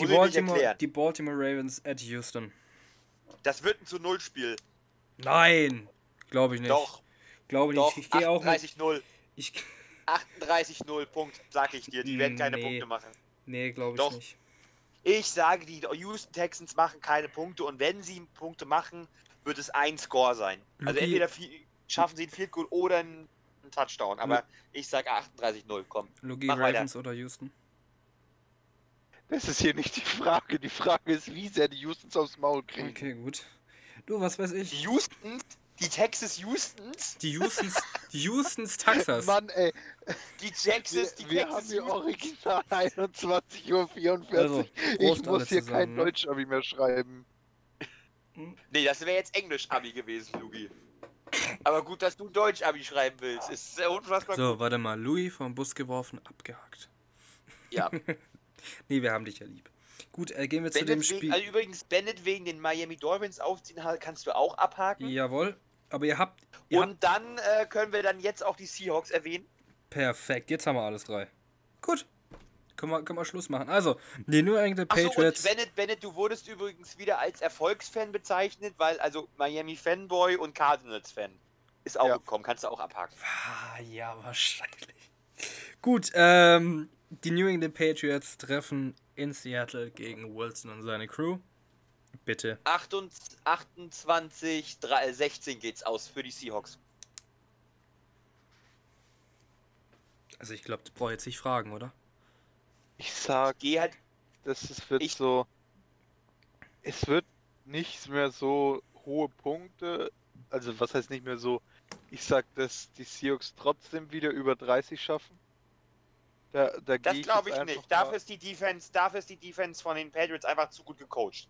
Die Muss Baltimore, die Baltimore Ravens at Houston. Das wird ein zu Null Spiel. Nein, glaube ich nicht. Doch, glaube doch. nicht. Ich gehe auch mit. 38-0. Ich, 38-0, Punkt, sag ich dir. Die werden keine Nee. Punkte machen. nee, glaube ich Doch. nicht. Ich sage, die Houston Texans machen keine Punkte und wenn sie Punkte machen, wird es ein Score sein. Also Luki- entweder viel, schaffen sie ein Field Goal oder einen, Touchdown. Aber ich sage 38-0, komm. Logie Mach weiter. Ravens oder Houston? Das ist hier nicht die Frage. Die Frage ist, wie sehr die Houstons aufs Maul kriegen. Okay, gut. Du, was weiß ich? Die Houstons, die Texas Houstons, Die Houstons, die Houstons Texas. Mann, ey, die Texas, die wir, wir haben Texas hier Houstons. original 21.44 Uhr. Also, ich muss hier zusammen, kein ne? Deutsch-Abi mehr schreiben. Nee, das wäre jetzt Englisch-Abi gewesen, Lugi. Aber gut, dass du Deutsch-Abi schreiben willst. Ist unfassbar So, gut. warte mal. Louis vom Bus geworfen, abgehakt. Ja. Nee, wir haben dich ja lieb. Gut, äh, gehen wir zu dem Bennett wegen, Spiel. also übrigens, Bennett wegen den Miami Dolphins aufziehen kannst du auch abhaken. Jawohl. Aber ihr habt. Ihr habt Und dann äh, können wir dann jetzt auch die Seahawks erwähnen. perfekt. Jetzt haben wir alles drei. Gut. Können wir, können wir Schluss machen. Also, die New England und Patriots. Bennett, Bennett, du wurdest übrigens wieder als Erfolgsfan bezeichnet, weil also Miami Fanboy und Cardinals Fan ist auch Ja. gekommen. Kannst du auch abhaken. Ah, ja, wahrscheinlich. Gut, ähm, die New England Patriots treffen in Seattle gegen Wilson und seine Crew. Bitte. 28, 28 3, 16 geht's aus für die Seahawks. Also ich glaube, das brauche ich jetzt nicht fragen, oder? Ich sag, Geh halt. das ist, wird Ich- so. Es wird nicht mehr so hohe Punkte. Also, was heißt nicht mehr so? Ich sag, dass die Seahawks trotzdem wieder über 30 schaffen. Da, da Das ich glaube ich einfach nicht. Dafür ist die Defense, dafür ist die Defense von den Patriots einfach zu gut gecoacht.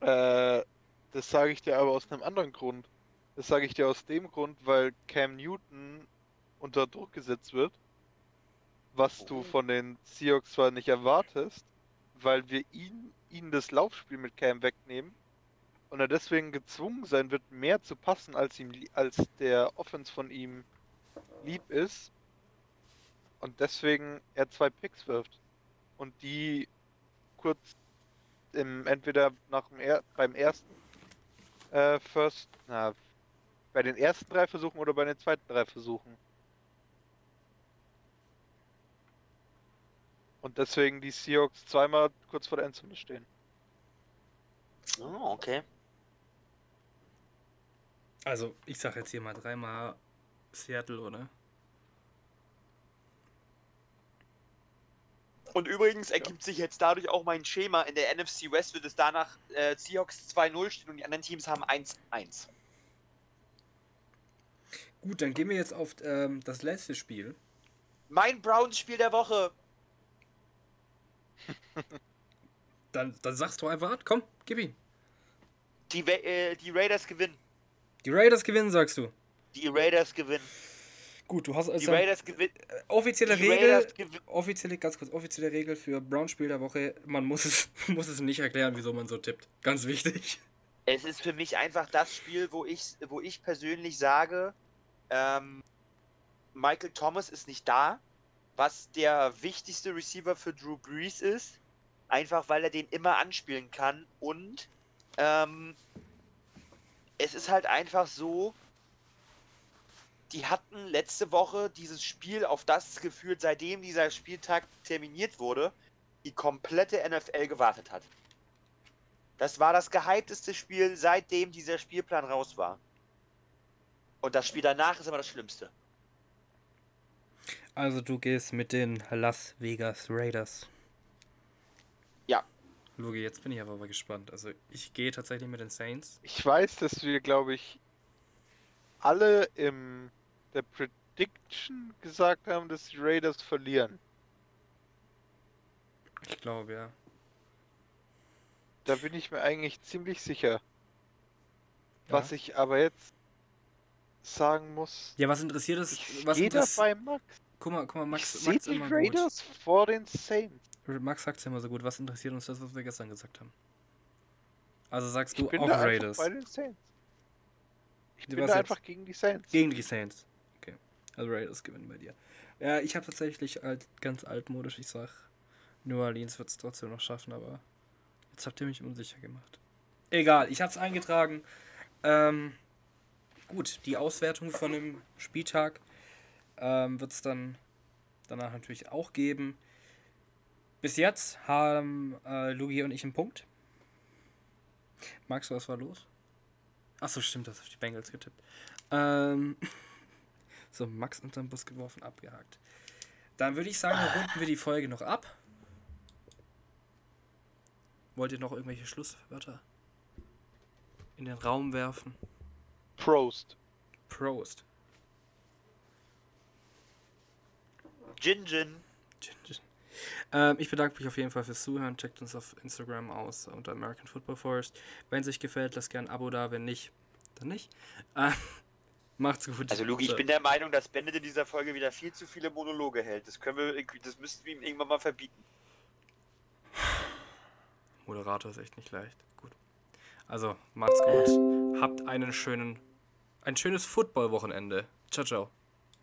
Äh, das sage ich dir aber aus einem anderen Grund. Das sage ich dir aus dem Grund, weil Cam Newton unter Druck gesetzt wird, was du Oh. von den Seahawks zwar nicht erwartest, weil wir ihn, ihnen das Laufspiel mit Cam wegnehmen und er deswegen gezwungen sein wird, mehr zu passen, als ihm als der Offense von ihm lieb ist und deswegen er zwei Picks wirft und die kurz im, entweder nach dem er, beim ersten äh, First, na, bei den ersten drei Versuchen oder bei den zweiten drei Versuchen. Und deswegen die Seahawks zweimal kurz vor der Endzone stehen. Oh, okay. Also, ich sag jetzt hier mal dreimal Seattle, oder? Und übrigens ergibt sich jetzt dadurch auch mein Schema. In der NFC West wird es danach äh, Seahawks 2-0 stehen und die anderen Teams haben 1-1. Gut, dann gehen wir jetzt auf ähm, das letzte Spiel. Mein Browns-Spiel der Woche. Dann, dann sagst du einfach. Komm, gib ihn. Die, äh, die Raiders gewinnen. Die Raiders gewinnen, sagst du. Die Raiders gewinnen. Gut, du hast Die also Raiders gewinnen. offizielle Die Regel, offizielle, ganz kurz, offizielle Regel für Brown-Spiel der Woche, man muss es, muss es nicht erklären, wieso man so tippt. Ganz wichtig. Es ist für mich einfach das Spiel, wo ich, wo ich persönlich sage, ähm, Michael Thomas ist nicht da, was der wichtigste Receiver für Drew Brees ist, einfach weil er den immer anspielen kann und ähm, es ist halt einfach so, die hatten letzte Woche dieses Spiel, auf das gefühlt seitdem dieser Spieltag terminiert wurde, die komplette NFL gewartet hat. Das war das gehypteste Spiel, seitdem dieser Spielplan raus war. Und das Spiel danach ist immer das Schlimmste. Also du gehst mit den Las Vegas Raiders. Ja. Lugi, jetzt bin ich aber mal gespannt. Also ich gehe tatsächlich mit den Saints. Ich weiß, dass wir, glaube ich, alle im der Prediction gesagt haben, dass die Raiders verlieren. Ich glaube, ja. Da bin ich mir eigentlich ziemlich sicher. Ja. Was ich aber jetzt sagen muss, Ja, was interessiert es? ich Was interess- bei Max. Guck mal, guck mal, ich Max, sehe Max die Raiders vor den Saints. gut. Max sagt immer so gut. Was interessiert uns das, was wir gestern gesagt haben? Also sagst Ich du bin auch da Raiders. bei den Saints. Ich Du bin einfach gegen die Saints. Gegen die Saints. Okay. Also Raiders gewinnen bei dir. Ja, ich habe tatsächlich alt, ganz altmodisch, ich sag, New Orleans wird es trotzdem noch schaffen, aber jetzt habt ihr mich unsicher gemacht. Egal, ich habe es eingetragen. Ähm, gut, die Auswertung von dem Spieltag ähm, wird es dann danach natürlich auch geben. Bis jetzt haben äh, Lugi und ich einen Punkt. Max, was war los? Achso, stimmt, das auf die Bengals getippt. Ähm, so, Max unter den Bus geworfen, abgehakt. Dann würde ich sagen, runden wir die Folge noch ab. Wollt ihr noch irgendwelche Schlusswörter in den Raum werfen? Prost. Prost. Gin Gin. Gin, gin. Ähm, ich bedanke mich auf jeden Fall fürs Zuhören. Checkt uns auf Instagram aus unter American Football Forest. Wenn es euch gefällt, lasst gerne ein Abo da. Wenn nicht, dann nicht. Äh, macht's gut. Also Lugi, ich bin der Meinung, dass Bennett in dieser Folge wieder viel zu viele Monologe hält. Das können wir, das müssten wir ihm irgendwann mal verbieten. Moderator ist echt nicht leicht. Gut. Also, macht's gut. Habt einen schönen, ein schönes Football-Wochenende. Ciao, ciao.